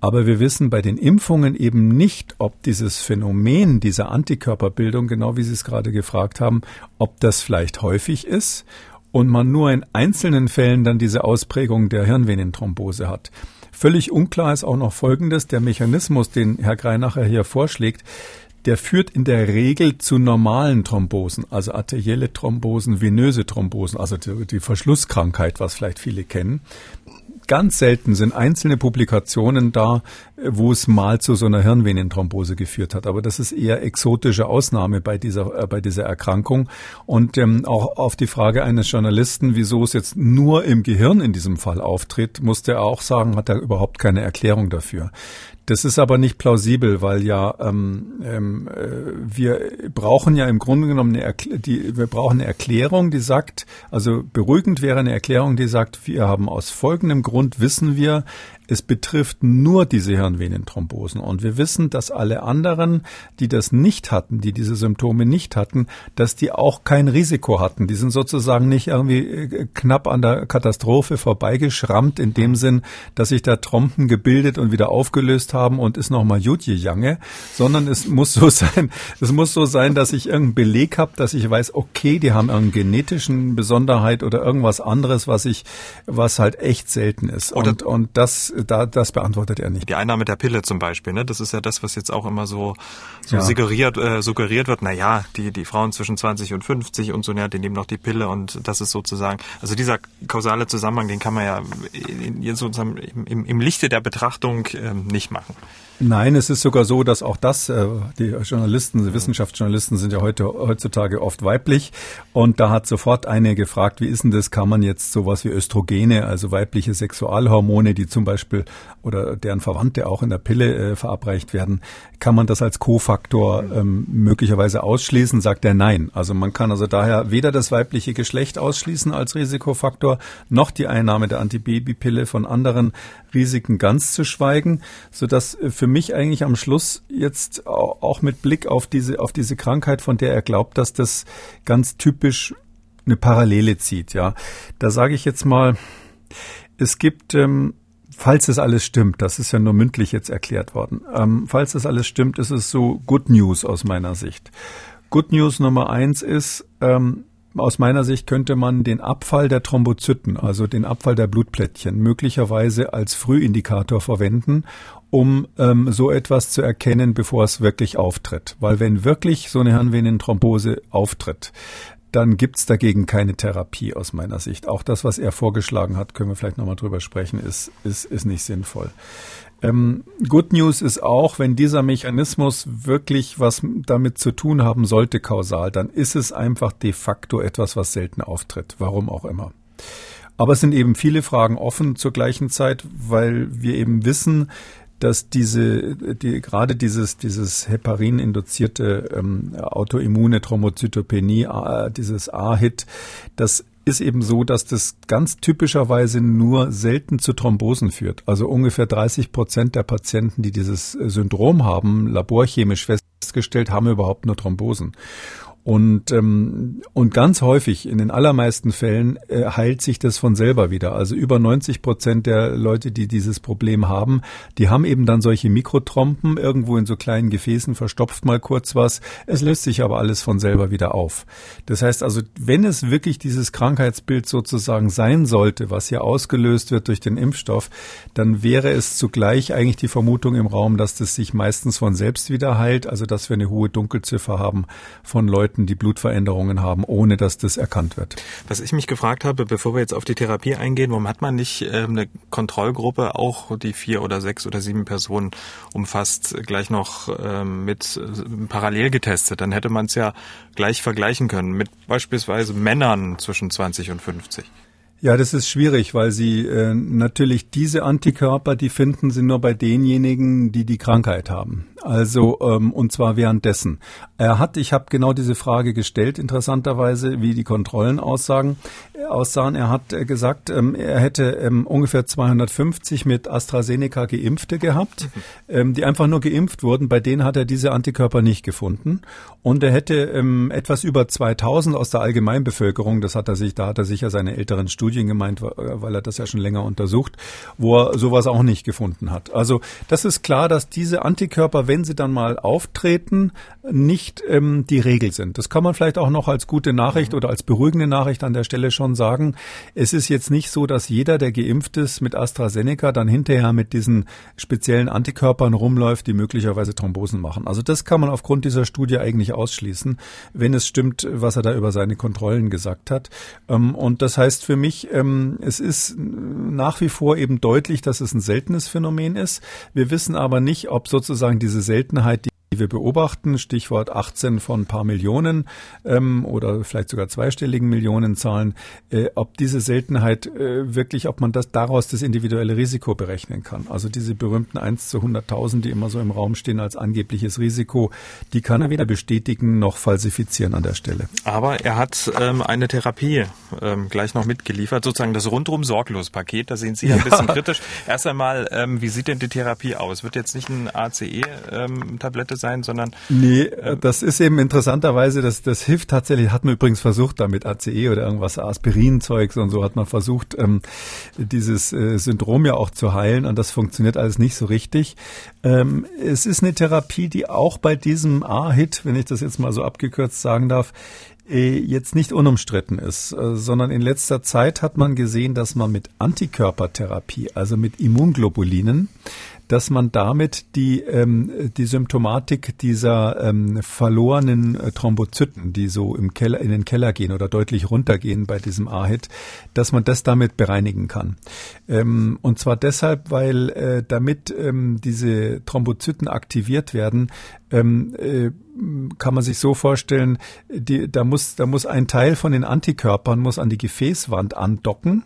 C: Aber wir wissen bei den Impfungen eben nicht, ob dieses Phänomen dieser Antikörperbildung, genau wie Sie es gerade gefragt haben, ob das vielleicht häufig ist und man nur in einzelnen Fällen dann diese Ausprägung der Hirnvenenthrombose hat. Völlig unklar ist auch noch Folgendes. Der Mechanismus, den Herr Greinacher hier vorschlägt, der führt in der Regel zu normalen Thrombosen, also arterielle Thrombosen, venöse Thrombosen, also die, Verschlusskrankheit, was vielleicht viele kennen. Ganz selten sind einzelne Publikationen da, wo es mal zu so einer Hirnvenenthrombose geführt hat. Aber das ist eher exotische Ausnahme bei dieser, äh, bei dieser Erkrankung. Und ähm, auch auf die Frage eines Journalisten, wieso es jetzt nur im Gehirn in diesem Fall auftritt, musste er auch sagen, hat er überhaupt keine Erklärung dafür. Das ist aber nicht plausibel, weil ja ähm, ähm, äh, wir brauchen ja im Grunde genommen eine Erkl die, wir brauchen eine Erklärung, die sagt, also beruhigend wäre eine Erklärung, die sagt, wir haben aus folgendem Grund wissen wir, es betrifft nur diese Hirnvenenthrombosen. Und wir wissen, dass alle anderen, die das nicht hatten, die diese Symptome nicht hatten, dass die auch kein Risiko hatten. Die sind sozusagen nicht irgendwie äh, knapp an der Katastrophe vorbeigeschrammt, in dem Sinn, dass sich da Trompen gebildet und wieder aufgelöst haben und ist nochmal Jutje Jange, sondern es muss so sein, es muss so sein, dass ich irgendeinen Beleg habe, dass ich weiß, okay, die haben irgendeinen genetischen Besonderheit oder irgendwas anderes, was ich, was halt echt selten ist. und, und das da, das beantwortet er nicht.
B: Die Einnahme der Pille zum Beispiel, ne? das ist ja das, was jetzt auch immer so, so ja. suggeriert, äh, suggeriert wird. Na ja, die, die Frauen zwischen 20 und 50 und so, ja, die nehmen noch die Pille und das ist sozusagen, also dieser kausale Zusammenhang, den kann man ja in, in, sozusagen im, im Lichte der Betrachtung ähm, nicht machen.
C: Nein, es ist sogar so, dass auch das, äh, die Journalisten, die Wissenschaftsjournalisten sind ja heute heutzutage oft weiblich. Und da hat sofort eine gefragt, wie ist denn das? Kann man jetzt sowas wie Östrogene, also weibliche Sexualhormone, die zum Beispiel oder deren Verwandte auch in der Pille äh, verabreicht werden, kann man das als Kofaktor ähm, möglicherweise ausschließen? Sagt er nein. Also man kann also daher weder das weibliche Geschlecht ausschließen als Risikofaktor, noch die Einnahme der Antibabypille von anderen Risiken ganz zu schweigen, sodass äh, für mich eigentlich am Schluss jetzt auch mit Blick auf diese, auf diese Krankheit, von der er glaubt, dass das ganz typisch eine Parallele zieht, ja. Da sage ich jetzt mal, es gibt, ähm, falls es alles stimmt, das ist ja nur mündlich jetzt erklärt worden, ähm, falls das alles stimmt, ist es so Good News aus meiner Sicht. Good News Nummer eins ist, ähm, aus meiner Sicht könnte man den Abfall der Thrombozyten, also den Abfall der Blutplättchen, möglicherweise als Frühindikator verwenden, um ähm, so etwas zu erkennen, bevor es wirklich auftritt. Weil wenn wirklich so eine Hirnvenenthrombose auftritt, dann gibt's dagegen keine Therapie aus meiner Sicht. Auch das, was er vorgeschlagen hat, können wir vielleicht nochmal drüber sprechen, ist, ist, ist nicht sinnvoll. Ähm, Good News ist auch, wenn dieser Mechanismus wirklich was damit zu tun haben sollte, kausal, dann ist es einfach de facto etwas, was selten auftritt. Warum auch immer. Aber es sind eben viele Fragen offen zur gleichen Zeit, weil wir eben wissen, dass diese, die, gerade dieses, dieses Heparin-induzierte ähm, autoimmune Thrombozytopenie, äh, dieses A-Hit, das ist eben so, dass das ganz typischerweise nur selten zu Thrombosen führt. Also ungefähr 30 Prozent der Patienten, die dieses Syndrom haben, laborchemisch festgestellt, haben überhaupt nur Thrombosen. Und, ähm, und ganz häufig, in den allermeisten Fällen, äh, heilt sich das von selber wieder. Also über 90 Prozent der Leute, die dieses Problem haben, die haben eben dann solche Mikrotrompen irgendwo in so kleinen Gefäßen, verstopft mal kurz was. Es löst sich aber alles von selber wieder auf. Das heißt also, wenn es wirklich dieses Krankheitsbild sozusagen sein sollte, was hier ausgelöst wird durch den Impfstoff, dann wäre es zugleich eigentlich die Vermutung im Raum, dass das sich meistens von selbst wieder heilt, also dass wir eine hohe Dunkelziffer haben von Leuten, Leuten, die Blutveränderungen haben, ohne dass das erkannt wird.
B: Was ich mich gefragt habe, bevor wir jetzt auf die Therapie eingehen, warum hat man nicht äh, eine Kontrollgruppe, auch die vier oder sechs oder sieben Personen umfasst, gleich noch äh, mit äh, parallel getestet? Dann hätte man es ja gleich vergleichen können mit beispielsweise Männern zwischen 20 und 50.
C: Ja, das ist schwierig, weil sie äh, natürlich diese Antikörper, die finden sie nur bei denjenigen, die die Krankheit haben. Also ähm, und zwar währenddessen. Er hat, ich habe genau diese Frage gestellt, interessanterweise, wie die Kontrollen aussagen, äh, aussahen. Er hat äh, gesagt, ähm, er hätte ähm, ungefähr 250 mit AstraZeneca Geimpfte gehabt, mhm. ähm, die einfach nur geimpft wurden. Bei denen hat er diese Antikörper nicht gefunden. Und er hätte ähm, etwas über 2000 aus der Allgemeinbevölkerung, das hat er sich, da hat er sicher seine älteren Studien gemeint, weil er das ja schon länger untersucht, wo er sowas auch nicht gefunden hat. Also das ist klar, dass diese Antikörper, wenn sie dann mal auftreten, nicht ähm, die Regel sind. Das kann man vielleicht auch noch als gute Nachricht oder als beruhigende Nachricht an der Stelle schon sagen. Es ist jetzt nicht so, dass jeder, der geimpft ist mit AstraZeneca, dann hinterher mit diesen speziellen Antikörpern rumläuft, die möglicherweise Thrombosen machen. Also das kann man aufgrund dieser Studie eigentlich ausschließen, wenn es stimmt, was er da über seine Kontrollen gesagt hat. Ähm, und das heißt für mich, ähm, es ist nach wie vor eben deutlich, dass es ein seltenes Phänomen ist. Wir wissen aber nicht, ob sozusagen diese Seltenheit, die wir beobachten, Stichwort 18 von ein paar Millionen ähm, oder vielleicht sogar zweistelligen Millionenzahlen, äh, ob diese Seltenheit äh, wirklich, ob man das daraus das individuelle Risiko berechnen kann. Also diese berühmten 1 zu 100.000, die immer so im Raum stehen als angebliches Risiko, die kann er weder bestätigen noch falsifizieren an der Stelle.
B: Aber er hat ähm, eine Therapie ähm, gleich noch mitgeliefert, sozusagen das rundrum sorglos Paket. Da sehen Sie ja ein bisschen kritisch. Erst einmal, ähm, wie sieht denn die Therapie aus? Wird jetzt nicht ein ACE-Tablette ähm, sein, sondern.
C: Nee, äh, das ist eben interessanterweise, das, das hilft tatsächlich, hat man übrigens versucht, damit ACE oder irgendwas Aspirinzeugs und so hat man versucht, ähm, dieses äh, Syndrom ja auch zu heilen und das funktioniert alles nicht so richtig. Ähm, es ist eine Therapie, die auch bei diesem A-Hit, wenn ich das jetzt mal so abgekürzt sagen darf, äh, jetzt nicht unumstritten ist, äh, sondern in letzter Zeit hat man gesehen, dass man mit Antikörpertherapie, also mit Immunglobulinen, dass man damit die, ähm, die Symptomatik dieser ähm, verlorenen äh, Thrombozyten, die so im Keller, in den Keller gehen oder deutlich runtergehen bei diesem AHIT, dass man das damit bereinigen kann. Ähm, und zwar deshalb, weil äh, damit ähm, diese Thrombozyten aktiviert werden, ähm, äh, kann man sich so vorstellen, die, da muss, da muss ein Teil von den Antikörpern muss an die Gefäßwand andocken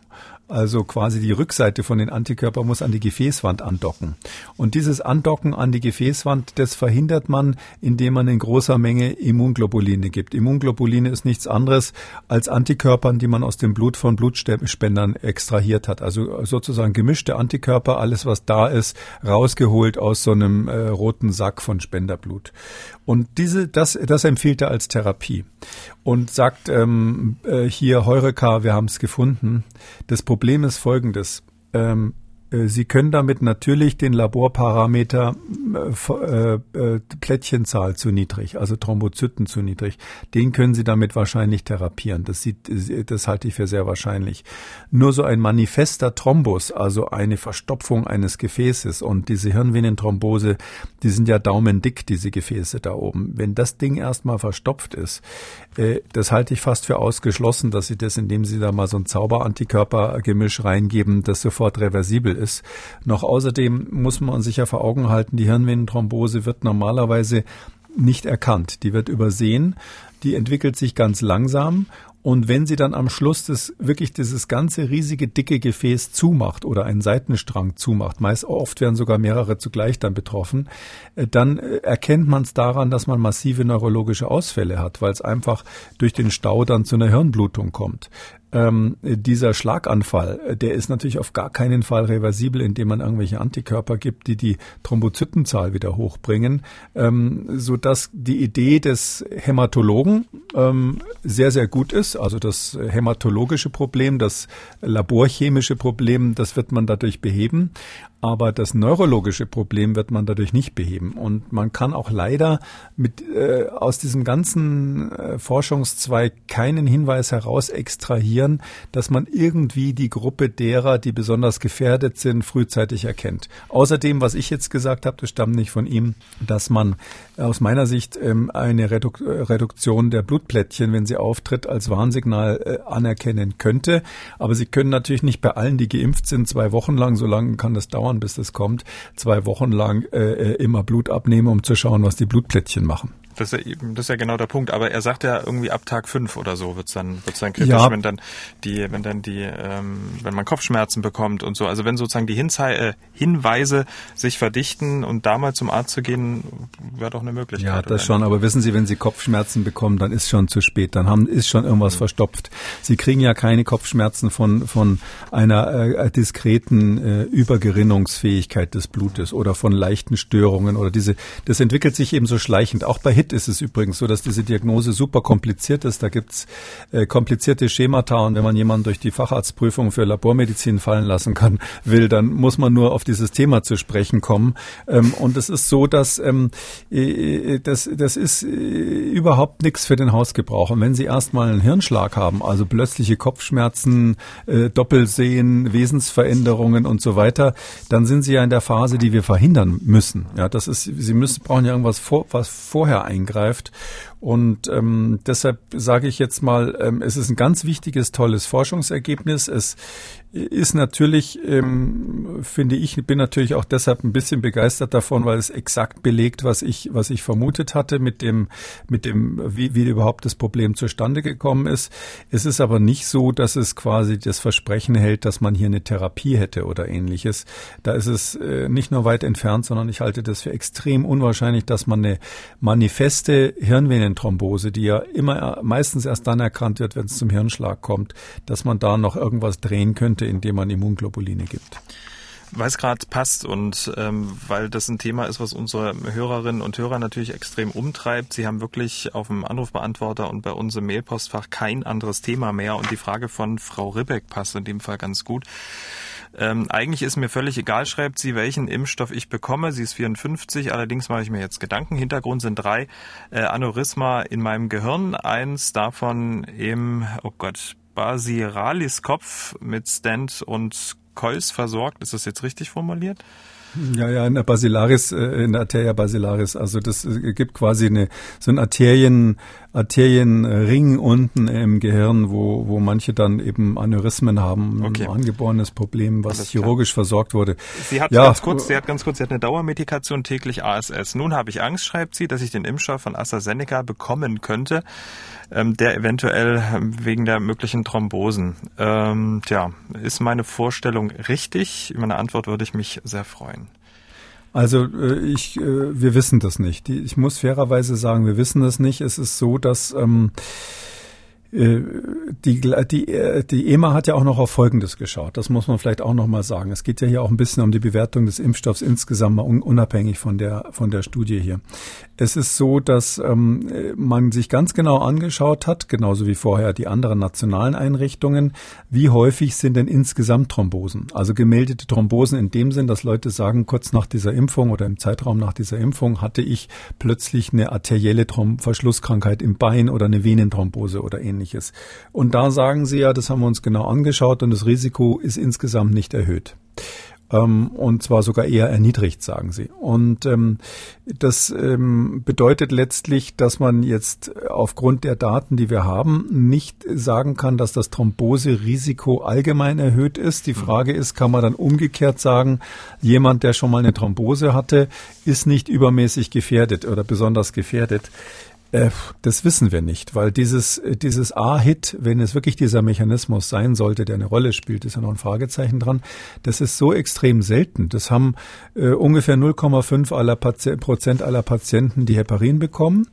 C: also quasi die Rückseite von den Antikörpern muss an die Gefäßwand andocken. Und dieses Andocken an die Gefäßwand, das verhindert man, indem man in großer Menge Immunglobuline gibt. Immunglobuline ist nichts anderes als Antikörpern, die man aus dem Blut von Blutspendern extrahiert hat. Also sozusagen gemischte Antikörper, alles was da ist, rausgeholt aus so einem äh, roten Sack von Spenderblut. Und diese, das, das empfiehlt er als Therapie und sagt ähm, äh, hier Heureka, wir haben es gefunden. Das Problem ist folgendes. Ähm, äh, Sie können damit natürlich den Laborparameter äh, äh, Plättchenzahl zu niedrig, also Thrombozyten zu niedrig, den können Sie damit wahrscheinlich therapieren. Das, sieht, das halte ich für sehr wahrscheinlich. Nur so ein manifester Thrombus, also eine Verstopfung eines Gefäßes und diese Hirnvenenthrombose, die sind ja daumendick, diese Gefäße da oben. Wenn das Ding erstmal verstopft ist, äh, das halte ich fast für ausgeschlossen, dass Sie das, indem Sie da mal so ein Zauberantikörpergemisch reingeben, das sofort reversibel ist. Noch außerdem muss man sich ja vor Augen halten, die Hirnvenenthrombose wird normalerweise nicht erkannt. Die wird übersehen. Die entwickelt sich ganz langsam und wenn sie dann am Schluss das wirklich dieses ganze riesige dicke Gefäß zumacht oder einen Seitenstrang zumacht, meist oft werden sogar mehrere zugleich dann betroffen, äh, dann äh, erkennt man es daran, dass man massive neurologische Ausfälle hat, weil es einfach durch den Stau dann zu einer Hirnblutung kommt ähm, dieser Schlaganfall, der ist natürlich auf gar keinen Fall reversibel, indem man irgendwelche Antikörper gibt, die die Thrombozytenzahl wieder hochbringen, ähm, so dass die Idee des Hämatologen ähm, sehr, sehr gut ist. Also das hämatologische Problem, das laborchemische Problem, das wird man dadurch beheben. Aber das neurologische Problem wird man dadurch nicht beheben. Und man kann auch leider mit, äh, aus diesem ganzen äh, Forschungszweig keinen Hinweis heraus extrahieren, dass man irgendwie die Gruppe derer, die besonders gefährdet sind, frühzeitig erkennt. Außerdem, was ich jetzt gesagt habe, das stammt nicht von ihm, dass man aus meiner Sicht ähm, eine Reduk Reduktion der Blutplättchen, wenn sie auftritt, als Warnsignal äh, anerkennen könnte. Aber sie können natürlich nicht bei allen, die geimpft sind, zwei Wochen lang, so lange kann das dauern, bis das kommt, zwei Wochen lang äh, äh immer Blut abnehmen, um zu schauen, was die Blutplättchen machen.
B: Das ist, ja eben, das ist ja genau der Punkt. Aber er sagt ja irgendwie ab Tag fünf oder so wird's dann wird's dann kritisch, ja. wenn dann die wenn dann die ähm, wenn man Kopfschmerzen bekommt und so. Also wenn sozusagen die Hinzei äh, Hinweise sich verdichten und da mal zum Arzt zu gehen, wäre doch eine Möglichkeit.
C: Ja, das schon. Aber wissen Sie, wenn Sie Kopfschmerzen bekommen, dann ist schon zu spät. Dann haben ist schon irgendwas mhm. verstopft. Sie kriegen ja keine Kopfschmerzen von von einer äh, diskreten äh, Übergerinnungsfähigkeit des Blutes oder von leichten Störungen oder diese. Das entwickelt sich eben so schleichend. Auch bei Hit ist es übrigens so, dass diese Diagnose super kompliziert ist. Da gibt's äh, komplizierte Schemata und wenn man jemanden durch die Facharztprüfung für Labormedizin fallen lassen kann, will, dann muss man nur auf dieses Thema zu sprechen kommen. Ähm, und es ist so, dass ähm, äh, das, das ist äh, überhaupt nichts für den Hausgebrauch. Und wenn Sie erstmal einen Hirnschlag haben, also plötzliche Kopfschmerzen, äh, Doppelsehen, Wesensveränderungen und so weiter, dann sind Sie ja in der Phase, die wir verhindern müssen. Ja, das ist, Sie müssen brauchen ja irgendwas vor, was vorher eingreift. Und ähm, deshalb sage ich jetzt mal, ähm, es ist ein ganz wichtiges, tolles Forschungsergebnis. Es ist natürlich, ähm, finde ich, bin natürlich auch deshalb ein bisschen begeistert davon, weil es exakt belegt, was ich, was ich vermutet hatte mit dem, mit dem, wie, wie überhaupt das Problem zustande gekommen ist. Es ist aber nicht so, dass es quasi das Versprechen hält, dass man hier eine Therapie hätte oder ähnliches. Da ist es äh, nicht nur weit entfernt, sondern ich halte das für extrem unwahrscheinlich, dass man eine manifeste Hirnvenenthrombose, die ja immer meistens erst dann erkannt wird, wenn es zum Hirnschlag kommt, dass man da noch irgendwas drehen könnte indem man Immunglobuline gibt
B: weil es gerade passt und ähm, weil das ein Thema ist, was unsere Hörerinnen und Hörer natürlich extrem umtreibt. Sie haben wirklich auf dem Anrufbeantworter und bei uns im Mailpostfach kein anderes Thema mehr und die Frage von Frau Ribbeck passt in dem Fall ganz gut. Ähm, eigentlich ist mir völlig egal, schreibt sie, welchen Impfstoff ich bekomme. Sie ist 54, allerdings mache ich mir jetzt Gedanken. Hintergrund sind drei äh, Aneurysma in meinem Gehirn. Eins davon im, oh Gott, Basiralis-Kopf mit Stent und Kois versorgt. Ist das jetzt richtig formuliert?
C: Ja, ja, in der Basilaris, äh, in der Arteria basilaris. Also das äh, gibt quasi eine, so ein Arterien, Arterienring unten im Gehirn, wo, wo manche dann eben Aneurysmen haben, okay. ein angeborenes Problem, was chirurgisch versorgt wurde.
B: Sie hat ja. ganz kurz, sie hat ganz kurz, sie hat eine Dauermedikation täglich ASS. Nun habe ich Angst, schreibt sie, dass ich den Impfstoff von AstraZeneca bekommen könnte, ähm, der eventuell wegen der möglichen Thrombosen. Ähm, tja, ist meine Vorstellung richtig? Über eine Antwort würde ich mich sehr freuen.
C: Also äh, ich, äh, wir wissen das nicht. Ich muss fairerweise sagen, wir wissen das nicht. Es ist so, dass ähm, äh, die, die, äh, die EMA hat ja auch noch auf Folgendes geschaut. Das muss man vielleicht auch noch mal sagen. Es geht ja hier auch ein bisschen um die Bewertung des Impfstoffs insgesamt, mal unabhängig von der, von der Studie hier. Es ist so, dass ähm, man sich ganz genau angeschaut hat, genauso wie vorher die anderen nationalen Einrichtungen, wie häufig sind denn insgesamt Thrombosen? Also gemeldete Thrombosen in dem Sinn, dass Leute sagen, kurz nach dieser Impfung oder im Zeitraum nach dieser Impfung hatte ich plötzlich eine arterielle Throm Verschlusskrankheit im Bein oder eine Venenthrombose oder ähnliches ähnliches. Und da sagen sie ja, das haben wir uns genau angeschaut und das Risiko ist insgesamt nicht erhöht ähm, und zwar sogar eher erniedrigt, sagen sie. Und ähm, das ähm, bedeutet letztlich, dass man jetzt aufgrund der Daten, die wir haben, nicht sagen kann, dass das Thromboserisiko allgemein erhöht ist. Die. Frage ist, kann man dann umgekehrt sagen, jemand, der schon mal eine Thrombose hatte, ist nicht übermäßig gefährdet oder besonders gefährdet. Äh, das wissen wir nicht, weil dieses, dieses A-Hit, wenn es wirklich dieser Mechanismus sein sollte, der eine Rolle spielt, ist ja noch ein Fragezeichen dran, das ist so extrem selten. Das haben äh, ungefähr 0,5 aller Prozent aller Patienten, die Heparin bekommen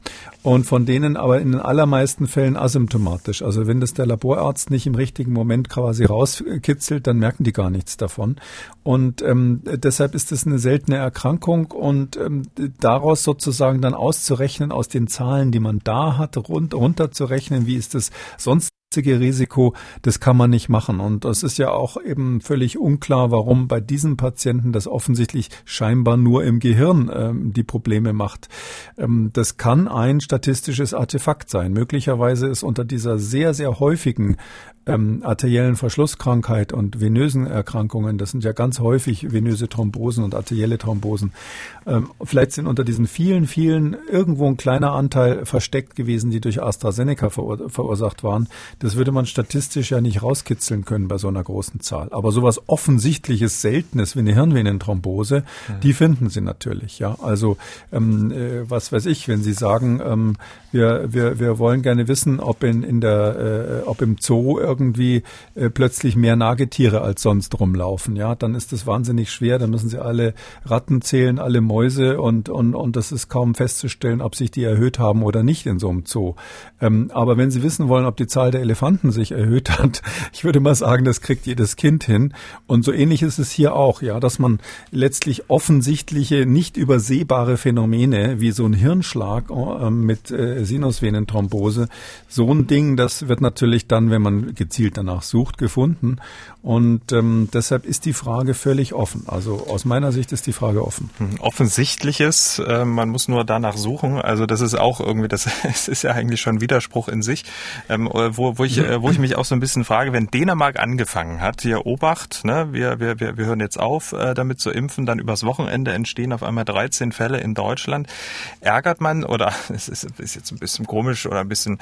C: und von denen aber in den allermeisten Fällen asymptomatisch. Also wenn das der Laborarzt nicht im richtigen Moment quasi rauskitzelt, dann merken die gar nichts davon. Und ähm, deshalb ist es eine seltene Erkrankung und ähm, daraus sozusagen dann auszurechnen aus den Zahlen, die man da hat, rund, runterzurechnen, wie ist das sonst Risiko, das kann man nicht machen. Und es ist ja auch eben völlig unklar, warum bei diesen Patienten das offensichtlich scheinbar nur im Gehirn ähm, die Probleme macht. Ähm, das kann ein statistisches Artefakt sein. Möglicherweise ist unter dieser sehr, sehr häufigen ähm, arteriellen Verschlusskrankheit und venösen Erkrankungen, das sind ja ganz häufig venöse Thrombosen und arterielle Thrombosen. Ähm, vielleicht sind unter diesen vielen, vielen irgendwo ein kleiner Anteil versteckt gewesen, die durch AstraZeneca verur verursacht waren. Das würde man statistisch ja nicht rauskitzeln können bei so einer großen Zahl. Aber sowas offensichtliches, seltenes wie eine Hirnvenenthrombose, ja. die finden Sie natürlich. Ja, also ähm, äh, was weiß ich, wenn Sie sagen, ähm, wir, wir, wir wollen gerne wissen, ob in, in der, äh, ob im Zoo irgendwie äh, plötzlich mehr Nagetiere als sonst rumlaufen. Ja, dann ist das wahnsinnig schwer. Dann müssen Sie alle Ratten zählen, alle Mäuse und, und, und das ist kaum festzustellen, ob sich die erhöht haben oder nicht in so einem Zoo. Ähm, aber wenn Sie wissen wollen, ob die Zahl der Elefanten sich erhöht hat, ich würde mal sagen, das kriegt jedes Kind hin. Und so ähnlich ist es hier auch, ja, dass man letztlich offensichtliche, nicht übersehbare Phänomene wie so ein Hirnschlag äh, mit äh, Sinusvenenthrombose. So ein Ding, das wird natürlich dann, wenn man gezielt danach sucht, gefunden. Und ähm, deshalb ist die Frage völlig offen. Also aus meiner Sicht ist die Frage offen.
B: Hm, offensichtliches, äh, man muss nur danach suchen. Also das ist auch irgendwie, das ist ja eigentlich schon Widerspruch in sich, ähm, wo, wo, ich, äh, wo ich mich auch so ein bisschen frage, wenn Dänemark angefangen hat, hier Obacht, ne, wir, wir, wir, wir hören jetzt auf, äh, damit zu impfen, dann übers Wochenende entstehen auf einmal 13 Fälle in Deutschland. Ärgert man, oder es ist, ist jetzt ein bisschen komisch oder ein bisschen,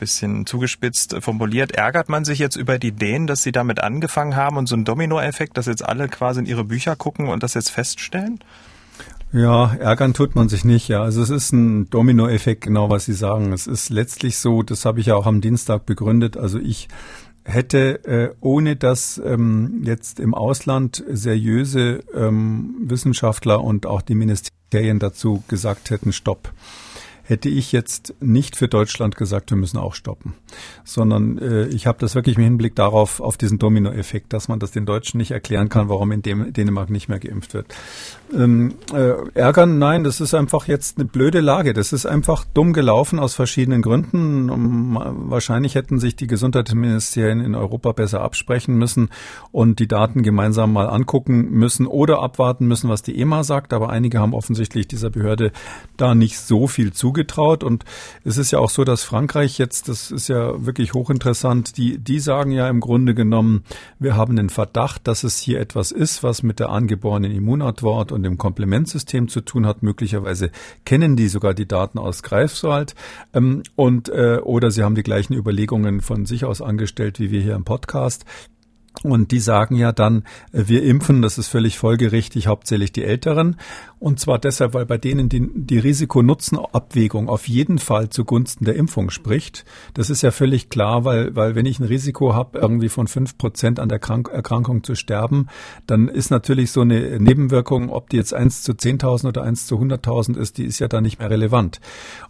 B: bisschen zugespitzt formuliert, ärgert man sich jetzt über die Dänen, dass sie damit angefangen haben und so ein Dominoeffekt, dass jetzt alle quasi in ihre Bücher gucken und das jetzt feststellen?
C: Ja, ärgern tut man sich nicht, ja. Also es ist ein Dominoeffekt, genau was Sie sagen. Es ist letztlich so, das habe ich ja auch am Dienstag begründet. Also ich hätte, äh, ohne dass ähm, jetzt im Ausland seriöse ähm, Wissenschaftler und auch die Ministerien dazu gesagt hätten, stopp hätte ich jetzt nicht für Deutschland gesagt, wir müssen auch stoppen, sondern äh, ich habe das wirklich im Hinblick darauf, auf diesen Dominoeffekt, dass man das den Deutschen nicht erklären kann, warum in dem, Dänemark nicht mehr geimpft wird. Ähm, äh, ärgern, nein, das ist einfach jetzt eine blöde Lage. Das ist einfach dumm gelaufen aus verschiedenen Gründen. Um, wahrscheinlich hätten sich die Gesundheitsministerien in Europa besser absprechen müssen und die Daten gemeinsam mal angucken müssen oder abwarten müssen, was die EMA sagt. Aber einige haben offensichtlich dieser Behörde da nicht so viel zugetraut. Und es ist ja auch so, dass Frankreich jetzt, das ist ja wirklich hochinteressant, die, die sagen ja im Grunde genommen, wir haben den Verdacht, dass es hier etwas ist, was mit der angeborenen Immunantwort und dem Komplementsystem zu tun hat. Möglicherweise kennen die sogar die Daten aus Greifswald ähm, und äh, oder sie haben die gleichen Überlegungen von sich aus angestellt wie wir hier im Podcast. Und die sagen ja dann, äh, wir impfen, das ist völlig folgerichtig, hauptsächlich die Älteren. Und zwar deshalb, weil bei denen die, die Risiko-Nutzen-Abwägung auf jeden Fall zugunsten der Impfung spricht. Das ist ja völlig klar, weil, weil wenn ich ein Risiko habe, irgendwie von fünf Prozent an der Krank Erkrankung zu sterben, dann ist natürlich so eine Nebenwirkung, ob die jetzt eins zu zehntausend oder eins zu hunderttausend ist, die ist ja dann nicht mehr relevant.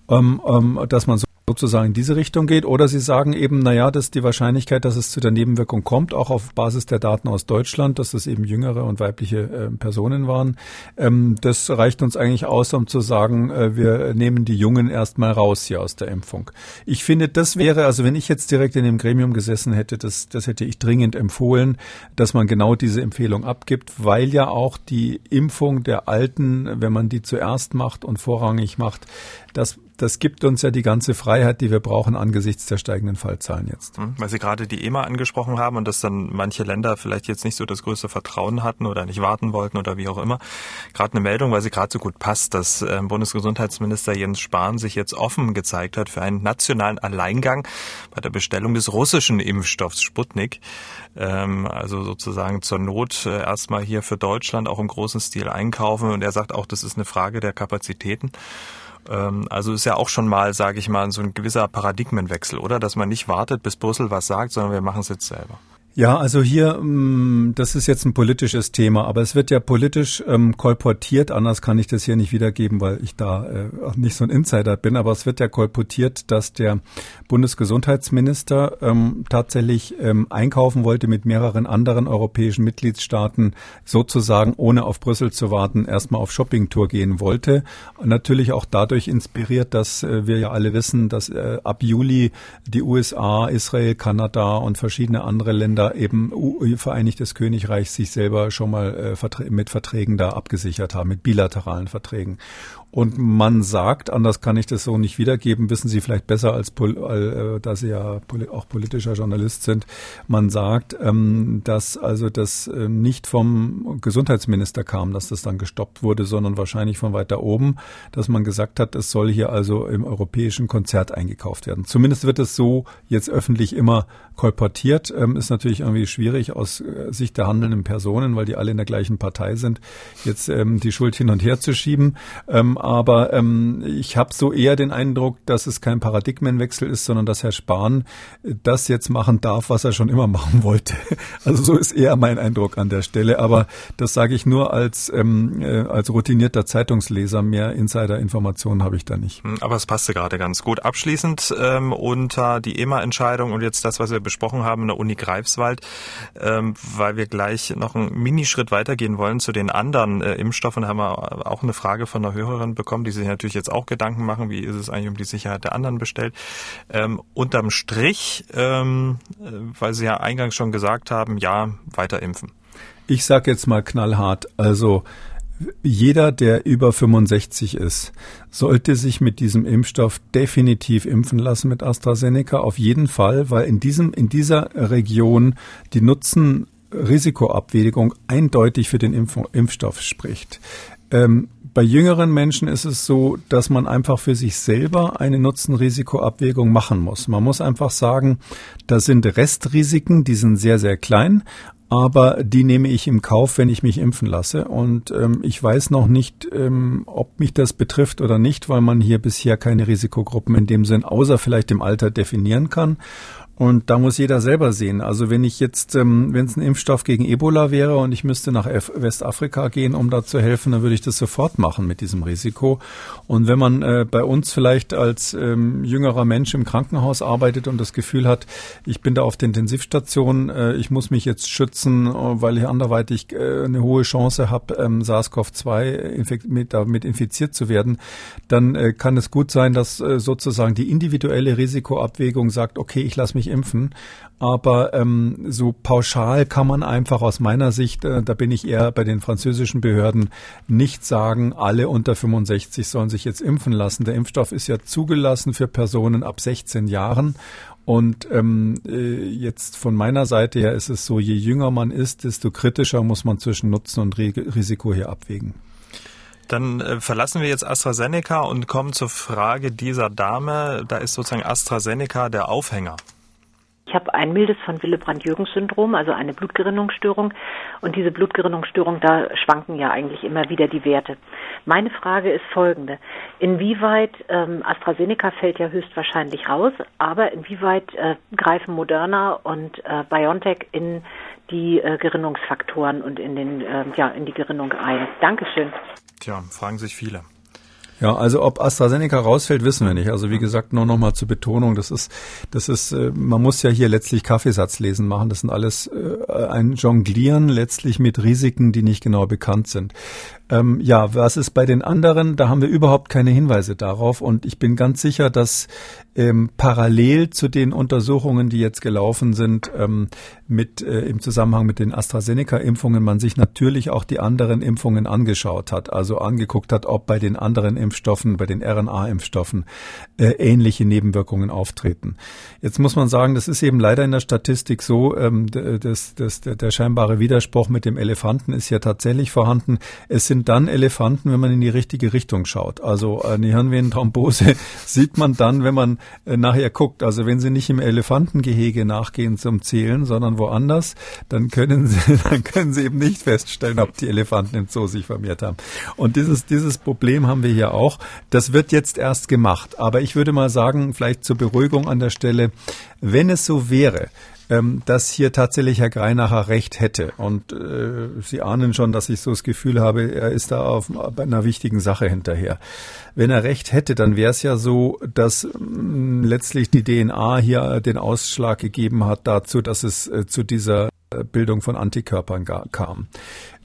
C: Ähm, ähm, dass man so sozusagen in diese Richtung geht. Oder Sie sagen eben, naja, dass die Wahrscheinlichkeit, dass es zu der Nebenwirkung kommt, auch auf Basis der Daten aus Deutschland, dass es eben jüngere und weibliche äh, Personen waren, ähm, das reicht uns eigentlich aus, um zu sagen, äh, wir nehmen die Jungen erstmal raus hier aus der Impfung. Ich finde, das wäre, also wenn ich jetzt direkt in dem Gremium gesessen hätte, das, das hätte ich dringend empfohlen, dass man genau diese Empfehlung abgibt, weil ja auch die Impfung der Alten, wenn man die zuerst macht und vorrangig macht, das das gibt uns ja die ganze Freiheit, die wir brauchen angesichts der steigenden Fallzahlen jetzt.
B: Hm, weil Sie gerade die EMA angesprochen haben und dass dann manche Länder vielleicht jetzt nicht so das größte Vertrauen hatten oder nicht warten wollten oder wie auch immer. Gerade eine Meldung, weil sie gerade so gut passt, dass äh, Bundesgesundheitsminister Jens Spahn sich jetzt offen gezeigt hat für einen nationalen Alleingang bei der Bestellung des russischen Impfstoffs Sputnik. Ähm, also sozusagen zur Not äh, erstmal hier für Deutschland auch im großen Stil einkaufen. Und er sagt auch, das ist eine Frage der Kapazitäten. Ähm, also ist ja auch schon mal, sage ich mal, so ein gewisser Paradigmenwechsel, oder? Dass man nicht wartet, bis Brüssel was sagt, sondern wir machen es jetzt selber.
C: Ja, also hier, mm, das ist jetzt ein politisches Thema, aber es wird ja politisch ähm, kolportiert, anders kann ich das hier nicht wiedergeben, weil ich da äh, auch nicht so ein Insider bin, aber es wird ja kolportiert, dass der Bundesgesundheitsminister ähm, tatsächlich ähm, einkaufen wollte mit mehreren anderen europäischen Mitgliedstaaten, sozusagen ohne auf Brüssel zu warten, erstmal auf Shoppingtour gehen wollte. Natürlich auch dadurch inspiriert, dass äh, wir ja alle wissen, dass äh, ab Juli die USA, Israel, Kanada und verschiedene andere Länder oder eben Vereinigtes Königreich sich selber schon mal äh, mit Verträgen da abgesichert haben, mit bilateralen Verträgen. Und man sagt, anders kann ich das so nicht wiedergeben, wissen Sie vielleicht besser, als äh, da Sie ja auch politischer Journalist sind, man sagt, ähm, dass also das äh, nicht vom Gesundheitsminister kam, dass das dann gestoppt wurde, sondern wahrscheinlich von weiter oben, dass man gesagt hat, es soll hier also im europäischen Konzert eingekauft werden. Zumindest wird es so jetzt öffentlich immer kolportiert. Ähm, ist natürlich irgendwie schwierig aus äh, Sicht der handelnden Personen, weil die alle in der gleichen Partei sind, jetzt ähm, die Schuld hin und her zu schieben. Ähm, aber ähm, ich habe so eher den Eindruck, dass es kein Paradigmenwechsel ist, sondern dass Herr Spahn das jetzt machen darf, was er schon immer machen wollte. Also so ist eher mein Eindruck an der Stelle. Aber das sage ich nur als, ähm, äh, als routinierter Zeitungsleser. Mehr Insider-Informationen habe ich da nicht.
B: Hm, aber es passte gerade ganz gut. Abschließend ähm, unter die EMA-Entscheidung und jetzt das, was wir besprochen haben in der Uni Greifswald, ähm, weil wir gleich noch einen Minischritt weitergehen wollen zu den anderen äh, Impfstoffen. Haben wir auch eine Frage von einer Hörerin Zuhörern bekommen, die sich natürlich jetzt auch Gedanken machen, wie ist es eigentlich um die Sicherheit der anderen bestellt. Ähm, unterm Strich, ähm, äh, weil Sie ja eingangs schon gesagt haben, ja, weiter impfen.
C: Ich sage jetzt mal knallhart, also jeder, der über 65 ist, sollte sich mit diesem Impfstoff definitiv impfen lassen mit AstraZeneca. Auf jeden Fall, weil in diesem, in dieser Region die Nutzen Risikoabwägung eindeutig für den Impf Impfstoff spricht. Ähm, bei jüngeren Menschen ist es so, dass man einfach für sich selber eine Nutzen-Risiko-Abwägung machen muss. Man muss einfach sagen, da sind Restrisiken, die sind sehr, sehr klein, aber die nehme ich im Kauf, wenn ich mich impfen lasse. Und ähm, ich weiß noch nicht, ähm, ob mich das betrifft oder nicht, weil man hier bisher keine Risikogruppen in dem Sinn, außer vielleicht im Alter, definieren kann. Und da muss jeder selber sehen. Also wenn ich jetzt, ähm, wenn es ein Impfstoff gegen Ebola wäre und ich müsste nach Westafrika gehen, um da zu helfen, dann würde ich das sofort machen mit diesem Risiko. Und wenn man äh, bei uns vielleicht als ähm, jüngerer Mensch im Krankenhaus arbeitet und das Gefühl hat, ich bin da auf der Intensivstation, äh, ich muss mich jetzt schützen, äh, weil ich anderweitig eine hohe Chance habe, ähm, SARS-CoV-2 mit, damit infiziert zu werden, dann kann es gut sein, dass sozusagen die individuelle Risikoabwägung sagt, okay, ich lasse mich impfen. Aber ähm, so pauschal kann man einfach aus meiner Sicht, äh, da bin ich eher bei den französischen Behörden, nicht sagen, alle unter 65 sollen sich jetzt impfen lassen. Der Impfstoff ist ja zugelassen für Personen ab 16 Jahren. Und ähm, äh, jetzt von meiner Seite her ist es so, je jünger man ist, desto kritischer muss man zwischen Nutzen und Risiko hier abwägen.
B: Dann äh, verlassen wir jetzt AstraZeneca und kommen zur Frage dieser Dame. Da ist sozusagen AstraZeneca der Aufhänger.
E: Ich habe ein mildes von Willebrand-Jürgens-Syndrom, also eine Blutgerinnungsstörung. Und diese Blutgerinnungsstörung, da schwanken ja eigentlich immer wieder die Werte. Meine Frage ist folgende. Inwieweit, ähm, AstraZeneca fällt ja höchstwahrscheinlich raus, aber inwieweit äh, greifen Moderna und äh, BioNTech in die äh, Gerinnungsfaktoren und in, den, äh, ja, in die Gerinnung ein? Dankeschön.
B: Tja, fragen sich viele.
C: Ja, also ob AstraZeneca rausfällt, wissen wir nicht. Also wie gesagt, nur nochmal zur Betonung, das ist, das ist, äh, man muss ja hier letztlich Kaffeesatzlesen machen. Das sind alles äh, ein Jonglieren letztlich mit Risiken, die nicht genau bekannt sind. Ähm, ja, was ist bei den anderen? Da haben wir überhaupt keine Hinweise darauf. Und ich bin ganz sicher, dass ähm, parallel zu den Untersuchungen, die jetzt gelaufen sind, ähm, mit äh, im Zusammenhang mit den AstraZeneca-Impfungen, man sich natürlich auch die anderen Impfungen angeschaut hat. Also angeguckt hat, ob bei den anderen Impfstoffen, bei den RNA-Impfstoffen äh, ähnliche Nebenwirkungen auftreten. Jetzt muss man sagen, das ist eben leider in der Statistik so, ähm, das, das, der scheinbare Widerspruch mit dem Elefanten ist ja tatsächlich vorhanden. Es sind sind dann Elefanten, wenn man in die richtige Richtung schaut. Also eine Hirnvenenthrombose sieht man dann, wenn man äh, nachher guckt. Also wenn Sie nicht im Elefantengehege nachgehen zum Zählen, sondern woanders, dann können Sie, dann können Sie eben nicht feststellen, ob die Elefanten im Zoo sich vermehrt haben. Und dieses, dieses Problem haben wir hier auch. Das wird jetzt erst gemacht. Aber ich würde mal sagen, vielleicht zur Beruhigung an der Stelle, wenn es so wäre, ähm, dass hier tatsächlich Herr Greinacher recht hätte. Und äh, Sie ahnen schon, dass ich so das Gefühl habe, er ist da auf, bei einer wichtigen Sache hinterher. Wenn er recht hätte, dann wäre es ja so, dass mh, mm, letztlich die DNA hier den Ausschlag gegeben hat dazu, dass es äh, zu dieser äh, Bildung von Antikörpern kam.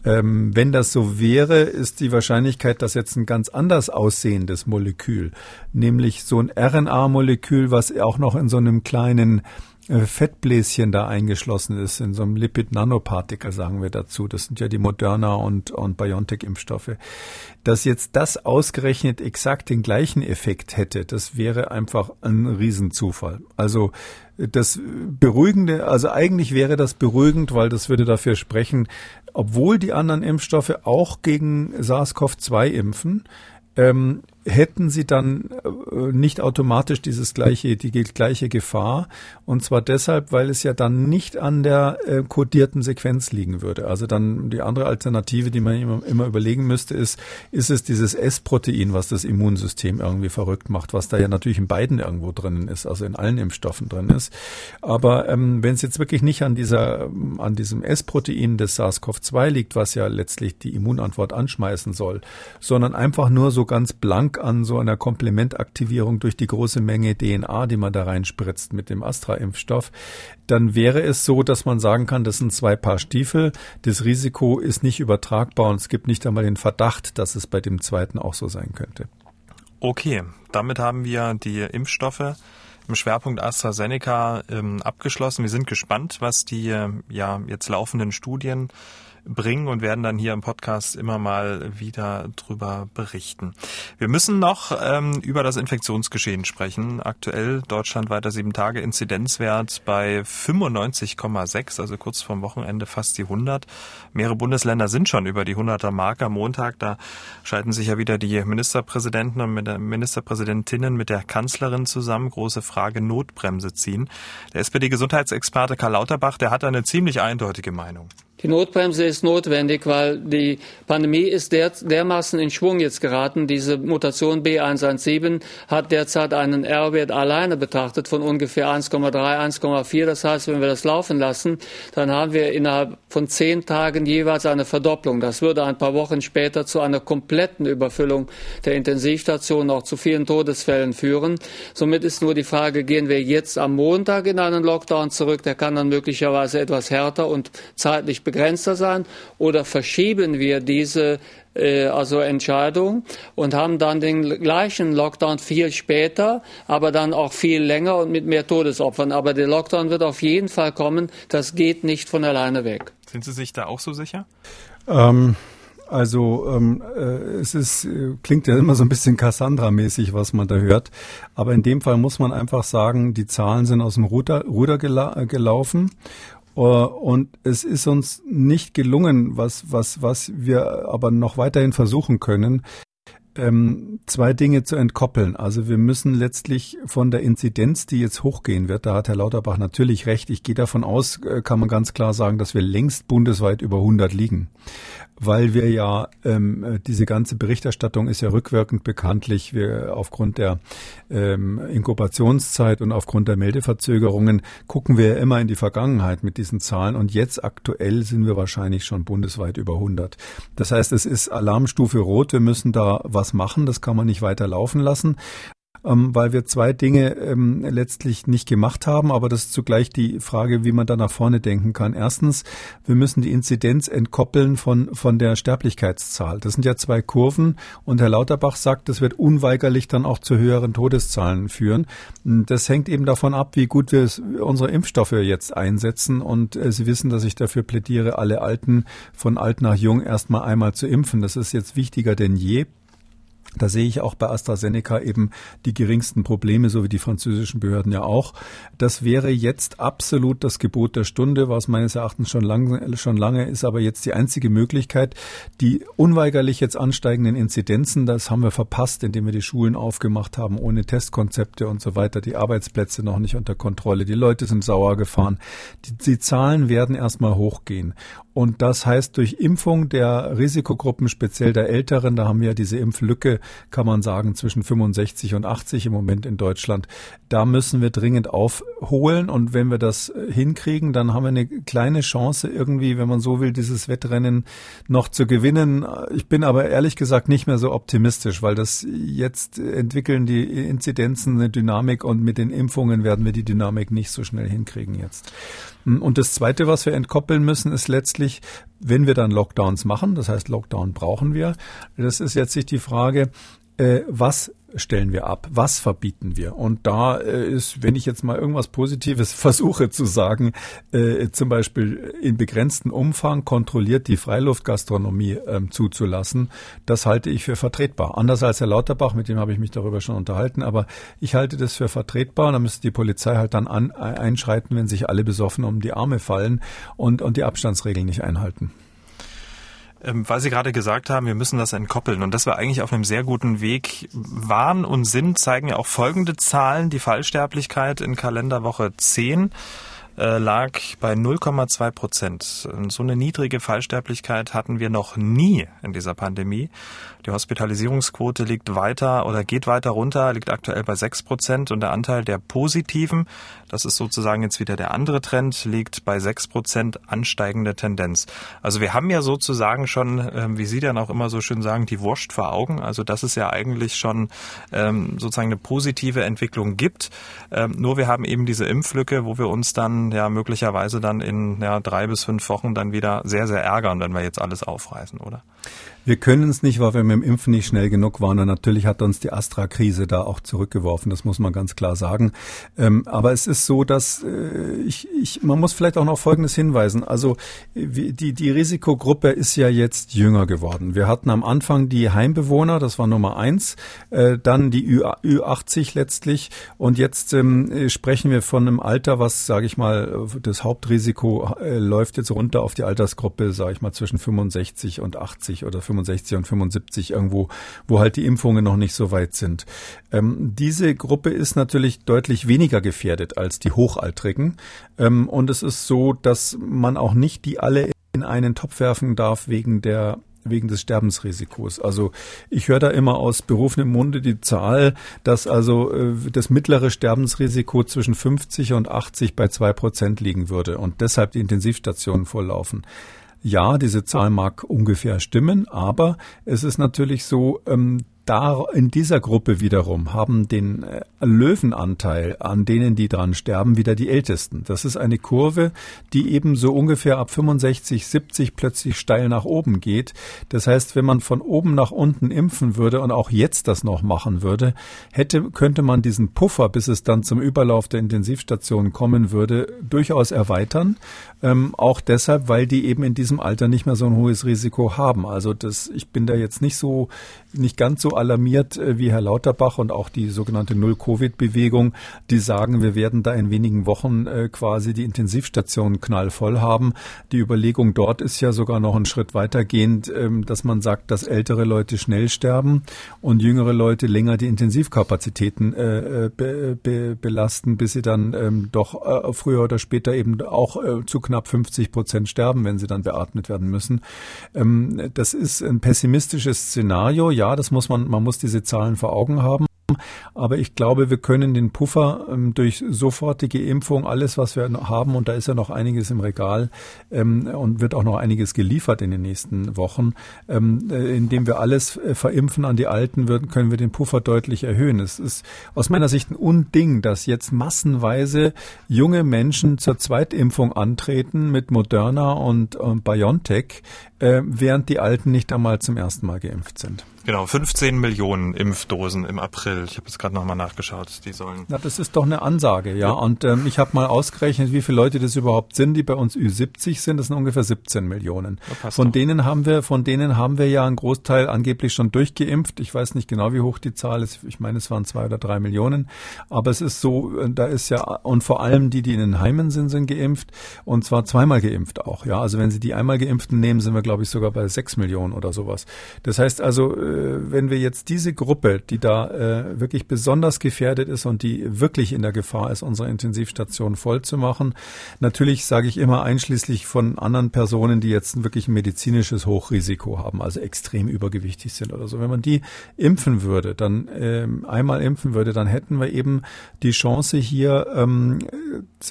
C: Ähm, wenn das so wäre, ist die Wahrscheinlichkeit, dass jetzt ein ganz anders aussehendes Molekül, nämlich so ein RNA-Molekül, was auch noch in so einem kleinen Fettbläschen da eingeschlossen ist, in so einem Lipid-Nanopartikel, sagen wir dazu. Das sind ja die Moderna und, und BioNTech-Impfstoffe. Dass jetzt das ausgerechnet exakt den gleichen Effekt hätte, das wäre einfach ein Riesenzufall. Also das Beruhigende, also eigentlich wäre das beruhigend, weil das würde dafür sprechen, obwohl die anderen Impfstoffe auch gegen SARS-CoV-2 impfen, ähm, hätten sie dann äh, nicht automatisch dieses gleiche, die gleiche Gefahr. Und zwar deshalb, weil es ja dann nicht an der äh, kodierten Sequenz liegen würde. Also dann die andere Alternative, die man immer, immer überlegen müsste, ist, ist es dieses S-Protein, was das Immunsystem irgendwie verrückt macht, was da ja natürlich in beiden irgendwo drinnen ist, also in allen Impfstoffen drin ist. Aber ähm, wenn es jetzt wirklich nicht an dieser, an diesem S-Protein des SARS-CoV-2 liegt, was ja letztlich die Immunantwort anschmeißen soll, sondern einfach nur so ganz blank Dank an so einer Komplementaktivierung durch die große Menge DNA, die man da reinspritzt mit dem Astra-Impfstoff, dann wäre es so, dass man sagen kann, das sind zwei Paar Stiefel. Das Risiko ist nicht übertragbar und es gibt nicht einmal den Verdacht, dass es bei dem zweiten auch so sein könnte.
B: Okay, damit haben wir die Impfstoffe im Schwerpunkt AstraZeneca ähm, abgeschlossen. Wir sind gespannt, was die äh, ja jetzt laufenden Studien bringen und werden dann hier im Podcast immer mal wieder drüber berichten. Wir müssen noch ähm, über das Infektionsgeschehen sprechen. Aktuell deutschlandweiter sieben Tage Inzidenzwert bei 95,6, also kurz vorm Wochenende fast die 100. Mehrere Bundesländer sind schon über die 100er Marke am Montag. Da schalten sich ja wieder die Ministerpräsidenten und Ministerpräsidentinnen mit der Kanzlerin zusammen. Große Frage Notbremse ziehen. Der SPD-Gesundheitsexperte Karl Lauterbach, der hat eine ziemlich eindeutige Meinung.
F: Die Notbremse ist notwendig, weil die Pandemie ist der, dermaßen in Schwung jetzt geraten. Diese Mutation B117 hat derzeit einen R-Wert alleine betrachtet von ungefähr 1,3, 1,4. Das heißt, wenn wir das laufen lassen, dann haben wir innerhalb von zehn Tagen jeweils eine Verdopplung. Das würde ein paar Wochen später zu einer kompletten Überfüllung der Intensivstationen, auch zu vielen Todesfällen führen. Somit ist nur die Frage, gehen wir jetzt am Montag in einen Lockdown zurück? Der kann dann möglicherweise etwas härter und zeitlich begrenzter sein oder verschieben wir diese äh, also Entscheidung und haben dann den gleichen Lockdown viel später, aber dann auch viel länger und mit mehr Todesopfern. Aber der Lockdown wird auf jeden Fall kommen. Das geht nicht von alleine weg.
B: Sind Sie sich da auch so sicher?
C: Ähm also ähm, äh, es ist, äh, klingt ja immer so ein bisschen Cassandra-mäßig, was man da hört. Aber in dem Fall muss man einfach sagen, die Zahlen sind aus dem Ruder, Ruder gela gelaufen. Äh, und es ist uns nicht gelungen, was, was, was wir aber noch weiterhin versuchen können, ähm, zwei Dinge zu entkoppeln. Also wir müssen letztlich von der Inzidenz, die jetzt hochgehen wird, da hat Herr Lauterbach natürlich recht. Ich gehe davon aus, äh, kann man ganz klar sagen, dass wir längst bundesweit über 100 liegen weil wir ja ähm, diese ganze Berichterstattung ist ja rückwirkend bekanntlich. Wir aufgrund der ähm, Inkubationszeit und aufgrund der Meldeverzögerungen gucken wir ja immer in die Vergangenheit mit diesen Zahlen und jetzt aktuell sind wir wahrscheinlich schon bundesweit über 100. Das heißt, es ist Alarmstufe Rot. Wir müssen da was machen. Das kann man nicht weiter laufen lassen ähm, weil wir zwei Dinge ähm, letztlich nicht gemacht haben, aber das ist zugleich die Frage, wie man da nach vorne denken kann. Erstens, wir müssen die Inzidenz entkoppeln von, von der Sterblichkeitszahl. Das sind ja zwei Kurven und Herr Lauterbach sagt, das wird unweigerlich dann auch zu höheren Todeszahlen führen. Das hängt eben davon ab, wie gut wir unsere Impfstoffe jetzt einsetzen und äh, Sie wissen, dass ich dafür plädiere, alle Alten von alt nach jung erstmal einmal zu impfen. Das ist jetzt wichtiger denn je. Da sehe ich auch bei AstraZeneca eben die geringsten Probleme, so wie die französischen Behörden ja auch. Das wäre jetzt absolut das Gebot der Stunde, was meines Erachtens schon lange, schon lange ist, aber jetzt die einzige Möglichkeit. Die unweigerlich jetzt ansteigenden Inzidenzen, das haben wir verpasst, indem wir die Schulen aufgemacht haben, ohne Testkonzepte und so weiter, die Arbeitsplätze noch nicht unter Kontrolle, die Leute sind sauer gefahren. Die, die Zahlen werden erstmal hochgehen. Und das heißt, durch Impfung der Risikogruppen, speziell der Älteren, da haben wir diese Impflücke, kann man sagen, zwischen 65 und 80 im Moment in Deutschland. Da müssen wir dringend aufholen. Und wenn wir das hinkriegen, dann haben wir eine kleine Chance irgendwie, wenn man so will, dieses Wettrennen noch zu gewinnen. Ich bin aber ehrlich gesagt nicht mehr so optimistisch, weil das jetzt entwickeln die Inzidenzen eine Dynamik und mit den Impfungen werden wir die Dynamik nicht so schnell hinkriegen jetzt. Und das Zweite, was wir entkoppeln müssen, ist letztlich, wenn wir dann Lockdowns machen, das heißt Lockdown brauchen wir, das ist jetzt sich die Frage, äh, was stellen wir ab? Was verbieten wir? Und da äh, ist, wenn ich jetzt mal irgendwas Positives versuche zu sagen, äh, zum Beispiel in begrenztem Umfang kontrolliert die Freiluftgastronomie ähm, zuzulassen, das halte ich für vertretbar. Anders als Herr Lauterbach, mit dem habe ich mich darüber schon unterhalten, aber ich halte das für vertretbar. Da müsste die Polizei halt dann an, einschreiten, wenn sich alle besoffen um die Arme fallen und, und die Abstandsregeln nicht einhalten.
B: Ähm, weil Sie gerade gesagt haben, wir müssen das entkoppeln und dass wir eigentlich auf einem sehr guten Weg waren und sind, zeigen ja auch folgende Zahlen. Die Fallsterblichkeit in Kalenderwoche 10 äh, lag bei 0,2 Prozent. So eine niedrige Fallsterblichkeit hatten wir noch nie in dieser Pandemie. Die Hospitalisierungsquote liegt weiter oder geht weiter runter, liegt aktuell bei 6 Prozent und der Anteil der Positiven, das ist sozusagen jetzt wieder der andere Trend, liegt bei 6 Prozent ansteigende Tendenz. Also wir haben ja sozusagen schon, ähm, wie Sie dann auch immer so schön sagen, die Wurst vor Augen. Also dass es ja eigentlich schon ähm, sozusagen eine positive Entwicklung gibt. Ähm, nur wir haben eben diese Impflücke, wo wir uns dann ja möglicherweise dann in ja, drei bis fünf Wochen dann wieder sehr, sehr ärgern, wenn wir jetzt alles aufreißen, oder?
C: Wir können es nicht, weil wir mit dem Impfen nicht schnell genug waren. Und natürlich hat uns die Astra-Krise da auch zurückgeworfen. Das muss man ganz klar sagen. Ähm, aber es ist so, dass äh, ich, ich, man muss vielleicht auch noch Folgendes hinweisen. Also die, die Risikogruppe ist ja jetzt jünger geworden. Wir hatten am Anfang die Heimbewohner, das war Nummer eins, äh, dann die Ü, Ü80 letztlich. Und jetzt ähm, sprechen wir von einem Alter, was, sage ich mal, das Hauptrisiko äh, läuft jetzt runter auf die Altersgruppe, sage ich mal, zwischen 65 und 80 oder 65 und 75 irgendwo, wo halt die Impfungen noch nicht so weit sind. Ähm, diese Gruppe ist natürlich deutlich weniger gefährdet als die Hochaltrigen. Ähm, und es ist so, dass man auch nicht die alle in einen Topf werfen darf wegen der wegen des Sterbensrisikos. Also ich höre da immer aus berufenem Munde die Zahl, dass also äh, das mittlere Sterbensrisiko zwischen 50 und 80 bei zwei Prozent liegen würde und deshalb die Intensivstationen volllaufen. Ja, diese Zahl mag ungefähr stimmen, aber es ist natürlich so, ähm, da in dieser Gruppe wiederum haben den äh, Löwenanteil an denen, die dran sterben, wieder die Ältesten. Das ist eine Kurve, die eben so ungefähr ab 65, 70 plötzlich steil nach oben geht. Das heißt, wenn man von oben nach unten impfen würde und auch jetzt das noch machen würde, hätte, könnte man diesen Puffer, bis es dann zum Überlauf der Intensivstation kommen würde, durchaus erweitern. Ähm, auch deshalb, weil die eben in diesem Alter nicht mehr so ein hohes Risiko haben. Also das, ich bin da jetzt nicht so, nicht ganz so alarmiert äh, wie Herr Lauterbach und auch die sogenannte Null-Covid-Bewegung, die sagen, wir werden da in wenigen Wochen äh, quasi die Intensivstationen knallvoll haben. Die Überlegung dort ist ja sogar noch einen Schritt weitergehend, ähm, dass man sagt, dass ältere Leute schnell sterben und jüngere Leute länger die Intensivkapazitäten äh, be, be, belasten, bis sie dann ähm, doch früher oder später eben auch zu knapp 50 Prozent sterben, wenn sie dann beatmet werden müssen. Ähm, das ist ein pessimistisches Szenario. Ja, das muss man man, muss diese Zahlen vor Augen haben. Aber ich glaube, wir können den Puffer ähm, durch sofortige Impfung, alles, was wir haben, und da ist ja noch einiges im Regal ähm, und wird auch noch einiges geliefert in den nächsten Wochen, ähm, äh, indem wir alles äh, verimpfen an die Alten, würden, können wir den Puffer deutlich erhöhen. Es ist aus meiner Sicht ein Unding, dass jetzt massenweise junge Menschen zur Zweitimpfung antreten mit Moderna und, und BioNTech, äh, während die Alten nicht einmal zum ersten Mal geimpft sind.
B: Genau, 15 Millionen Impfdosen im April. Ich habe jetzt gerade nochmal nachgeschaut. Die sollen.
C: Na, das ist doch eine Ansage, ja. ja. Und ähm, ich habe mal ausgerechnet, wie viele Leute das überhaupt sind, die bei uns Ü70 sind. Das sind ungefähr 17 Millionen. Von doch. denen haben wir, von denen haben wir ja einen Großteil angeblich schon durchgeimpft. Ich weiß nicht genau, wie hoch die Zahl ist. Ich meine, es waren zwei oder drei Millionen. Aber es ist so, äh, da ist ja und vor allem die, die in den Heimen sind, sind geimpft und zwar zweimal geimpft auch. Ja, also wenn Sie die einmal geimpften nehmen, sind wir glaube ich sogar bei sechs Millionen oder sowas. Das heißt also äh, wenn wir jetzt diese Gruppe, die da äh, wirklich besonders gefährdet ist und die wirklich in der Gefahr ist, unsere Intensivstation voll zu machen, natürlich sage ich immer einschließlich von anderen Personen, die jetzt wirklich ein medizinisches Hochrisiko haben, also extrem übergewichtig sind oder so. Wenn man die impfen würde, dann ähm, einmal impfen würde, dann hätten wir eben die Chance hier, ähm,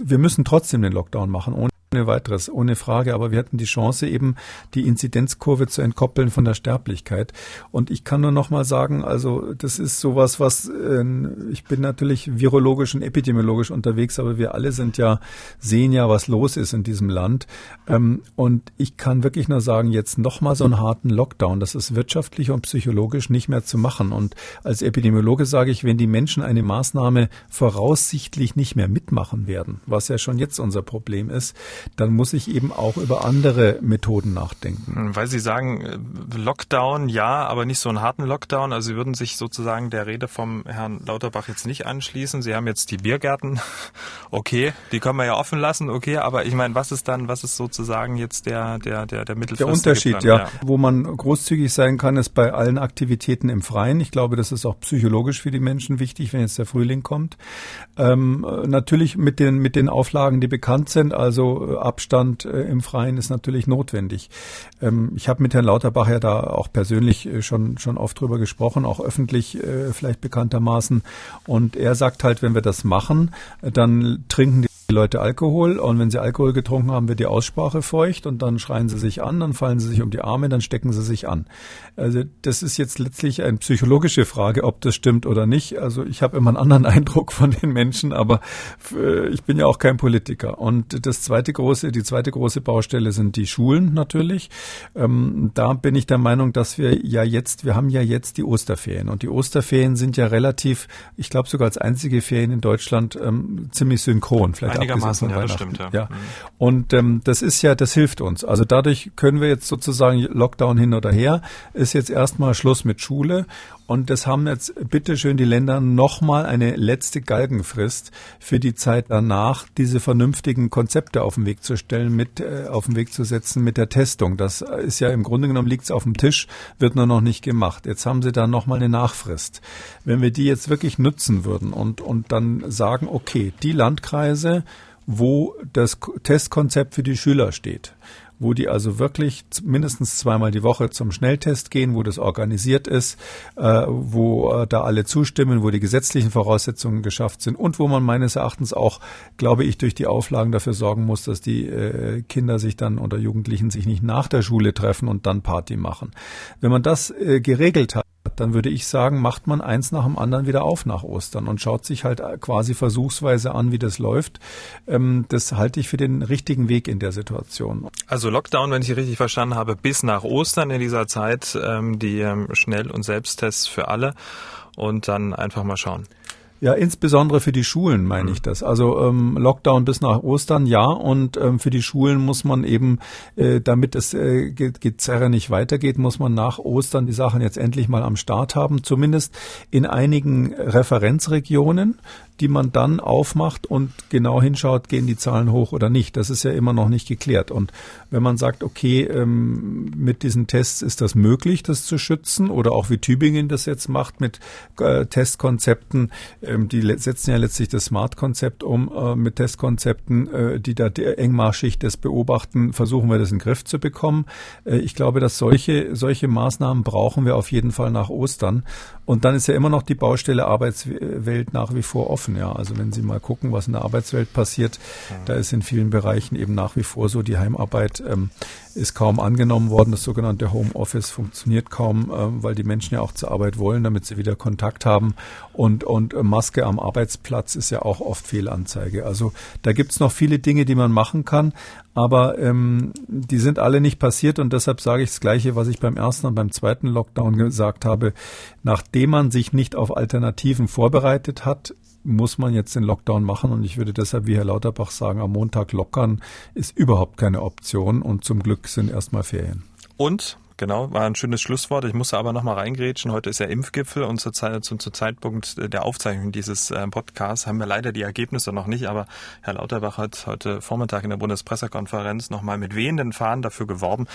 C: wir müssen trotzdem den Lockdown machen, ohne weiteres, ohne Frage. Aber wir hatten die Chance eben, die Inzidenzkurve zu entkoppeln von der Sterblichkeit. Und ich kann nur noch mal sagen, also das ist sowas, was äh, ich bin natürlich virologisch und epidemiologisch unterwegs, aber wir alle sind ja sehen ja, was los ist in diesem Land. Ähm, und ich kann wirklich nur sagen, jetzt noch mal so einen harten Lockdown, das ist wirtschaftlich und psychologisch nicht mehr zu machen. Und als Epidemiologe sage ich, wenn die Menschen eine Maßnahme voraussichtlich nicht mehr mitmachen werden, was ja schon jetzt unser Problem ist, dann muss ich eben auch über andere Methoden nachdenken.
B: Hm, weil Sie sagen, äh, Lockdown ja, aber nicht so einen harten Lockdown. Also Sie würden sich sozusagen der Rede vom Herrn Lauterbach jetzt nicht anschließen. Sie haben jetzt die Biergärten, okay, die können wir ja offen lassen, okay, aber ich meine, was ist dann, was ist sozusagen jetzt der, der, der, der
C: Mittelfristige Der Unterschied, ja. ja. Wo man großzügig sein kann, ist bei allen Aktivitäten im Freien. Ich glaube, das ist auch psychologisch für die Menschen wichtig, wenn jetzt der Frühling kommt. Ähm, natürlich mit den, mit den Auflagen, die bekannt sind, also Abstand äh, im Freien ist natürlich notwendig. Ähm, ich habe mit Herrn Lauterbach ja da auch persönlich äh, schon, schon oft drüber gesprochen, auch öffentlich äh, vielleicht bekanntermaßen. Und er sagt halt, wenn wir das machen, dann trinken die Leute Alkohol und wenn sie Alkohol getrunken haben, wird die Aussprache feucht und dann schreien sie sich an, dann fallen sie sich um die Arme, dann stecken sie sich an. Also das ist jetzt letztlich eine psychologische Frage, ob das stimmt oder nicht. Also ich habe immer einen anderen Eindruck von den Menschen, aber äh, ich bin ja auch kein Politiker. Und das zweite große, die zweite große Baustelle sind die Schulen natürlich. Ähm, da bin ich der Meinung, dass wir ja jetzt, wir haben ja jetzt die Osterferien und die Osterferien sind ja relativ, ich glaube sogar als einzige Ferien in Deutschland ähm, ziemlich synchron.
B: Vielleicht Einigermaßen, ja, das stimmt, ja.
C: ja. Mhm. Und ähm, das ist ja, das hilft uns. Also dadurch können wir jetzt sozusagen Lockdown hin oder her, ist jetzt erstmal Schluss mit Schule und das haben jetzt bitteschön die Länder nochmal eine letzte Galgenfrist für die Zeit danach, diese vernünftigen Konzepte auf den Weg zu stellen, mit äh, auf den Weg zu setzen mit der Testung. Das ist ja im Grunde genommen liegt es auf dem Tisch, wird nur noch nicht gemacht. Jetzt haben sie da nochmal eine Nachfrist. Wenn wir die jetzt wirklich nutzen würden und, und dann sagen, okay, die Landkreise, wo das Testkonzept für die Schüler steht, wo die also wirklich mindestens zweimal die Woche zum Schnelltest gehen, wo das organisiert ist, äh, wo äh, da alle zustimmen, wo die gesetzlichen Voraussetzungen geschafft sind und wo man meines Erachtens auch, glaube ich, durch die Auflagen dafür sorgen muss, dass die äh, Kinder sich dann oder Jugendlichen sich nicht nach der Schule treffen und dann Party machen. Wenn man das äh, geregelt hat, dann würde ich sagen, macht man eins nach dem anderen wieder auf nach Ostern und schaut sich halt quasi versuchsweise an, wie das läuft. Ähm, das halte ich für den richtigen Weg in der Situation.
B: Also Lockdown, wenn ich richtig verstanden habe, bis nach Ostern in dieser Zeit, ähm, die ähm, Schnell- und Selbsttests für alle und dann einfach mal schauen.
C: Ja, insbesondere für die Schulen meine ich das. Also ähm, Lockdown bis nach Ostern, ja. Und ähm, für die Schulen muss man eben, äh, damit es äh, Gezerre nicht weitergeht, muss man nach Ostern die Sachen jetzt endlich mal am Start haben. Zumindest in einigen Referenzregionen die man dann aufmacht und genau hinschaut, gehen die Zahlen hoch oder nicht. Das ist ja immer noch nicht geklärt. Und wenn man sagt, okay, ähm, mit diesen Tests ist das möglich, das zu schützen, oder auch wie Tübingen das jetzt macht mit äh, Testkonzepten, ähm, die setzen ja letztlich das Smart-Konzept um, äh, mit Testkonzepten, äh, die da engmaschig das beobachten, versuchen wir das in den Griff zu bekommen. Äh, ich glaube, dass solche, solche Maßnahmen brauchen wir auf jeden Fall nach Ostern. Und dann ist ja immer noch die Baustelle Arbeitswelt nach wie vor offen. Ja, also wenn Sie mal gucken, was in der Arbeitswelt passiert, ja. da ist in vielen Bereichen eben nach wie vor so, die Heimarbeit ähm, ist kaum angenommen worden. Das sogenannte Homeoffice funktioniert kaum, äh, weil die Menschen ja auch zur Arbeit wollen, damit sie wieder Kontakt haben. Und, und Maske am Arbeitsplatz ist ja auch oft Fehlanzeige. Also da gibt's noch viele Dinge, die man machen kann, aber ähm, die sind alle nicht passiert und deshalb sage ich das Gleiche, was ich beim ersten und beim zweiten Lockdown gesagt habe. Nachdem man sich nicht auf Alternativen vorbereitet hat, muss man jetzt den Lockdown machen und ich würde deshalb, wie Herr Lauterbach sagen, am Montag lockern ist überhaupt keine Option und zum Glück sind erstmal Ferien.
B: Und Genau, war ein schönes Schlusswort. Ich musste aber noch mal reingrätschen. Heute ist ja Impfgipfel und zur, Zeit, zu, zu Zeitpunkt der Aufzeichnung dieses äh, Podcasts haben wir leider die Ergebnisse noch nicht. Aber Herr Lauterbach hat heute Vormittag in der Bundespressekonferenz noch mal mit wehenden Fahnen dafür geworben,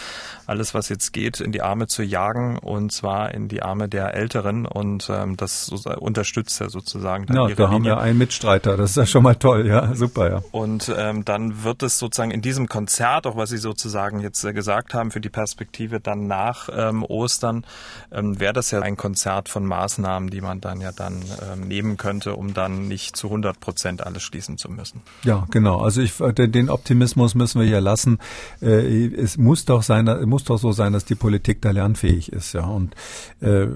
B: alles, was jetzt geht, in die Arme zu jagen und zwar in die Arme der Älteren. Und ähm, das unterstützt er sozusagen.
C: Dann ja, da haben wir einen Mitstreiter. Das ist ja schon mal toll. Ja, super. Ja.
B: Und ähm, dann wird es sozusagen in diesem Konzert, auch was Sie sozusagen jetzt äh, gesagt haben, für die Perspektive dann nach ähm, Ostern ähm, wäre das ja ein Konzert von Maßnahmen, die man dann ja dann ähm, nehmen könnte, um dann nicht zu 100 Prozent alles schließen zu müssen.
C: Ja, genau. Also ich, den Optimismus müssen wir ja lassen. Äh, es muss doch sein, muss doch so sein, dass die Politik da lernfähig ist, ja. Und äh,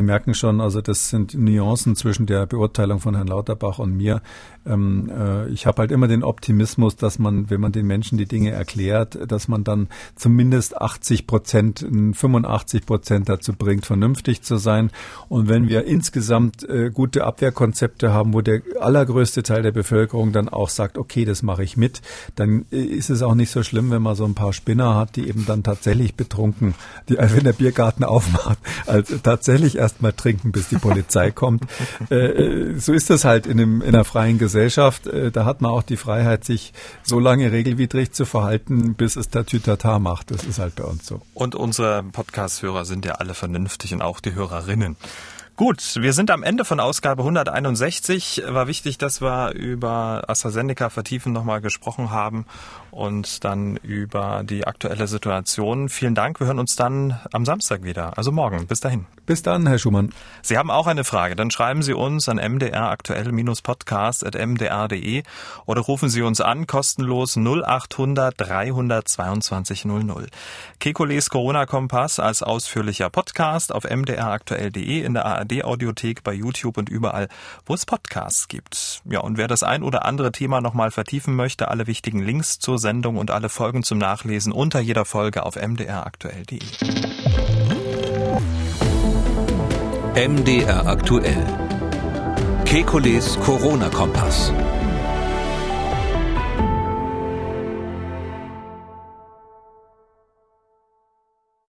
C: Sie merken schon, also das sind Nuancen zwischen der Beurteilung von Herrn Lauterbach und mir. Ähm, äh, ich habe halt immer den Optimismus, dass man, wenn man den Menschen die Dinge erklärt, dass man dann zumindest 80 Prozent, 85 Prozent dazu bringt, vernünftig zu sein. Und wenn wir insgesamt äh, gute Abwehrkonzepte haben, wo der allergrößte Teil der Bevölkerung dann auch sagt, okay, das mache ich mit, dann äh, ist es auch nicht so schlimm, wenn man so ein paar Spinner hat, die eben dann tatsächlich betrunken, die, wenn der Biergarten aufmacht, also tatsächlich erst mal trinken, bis die Polizei kommt. Äh, äh, so ist das halt in, einem, in einer freien Gesellschaft. Äh, da hat man auch die Freiheit, sich so lange regelwidrig zu verhalten, bis es der Tütata macht. Das ist halt bei uns so.
B: Und unsere Podcast-Hörer sind ja alle vernünftig und auch die Hörerinnen. Gut, wir sind am Ende von Ausgabe 161. War wichtig, dass wir über AstraZeneca vertiefen nochmal gesprochen haben und dann über die aktuelle Situation. Vielen Dank. Wir hören uns dann am Samstag wieder, also morgen. Bis dahin.
C: Bis dann, Herr Schumann.
B: Sie haben auch eine Frage, dann schreiben Sie uns an mdraktuell-podcast.mdr.de oder rufen Sie uns an, kostenlos 0800 322 00. Kekules Corona-Kompass als ausführlicher Podcast auf mdraktuell.de in der ARD-Audiothek, bei YouTube und überall, wo es Podcasts gibt. Ja, und wer das ein oder andere Thema nochmal vertiefen möchte, alle wichtigen Links zur Sendung und alle Folgen zum Nachlesen unter jeder Folge auf mdraktuell.de.
A: MDR aktuell. Kekules Corona-Kompass.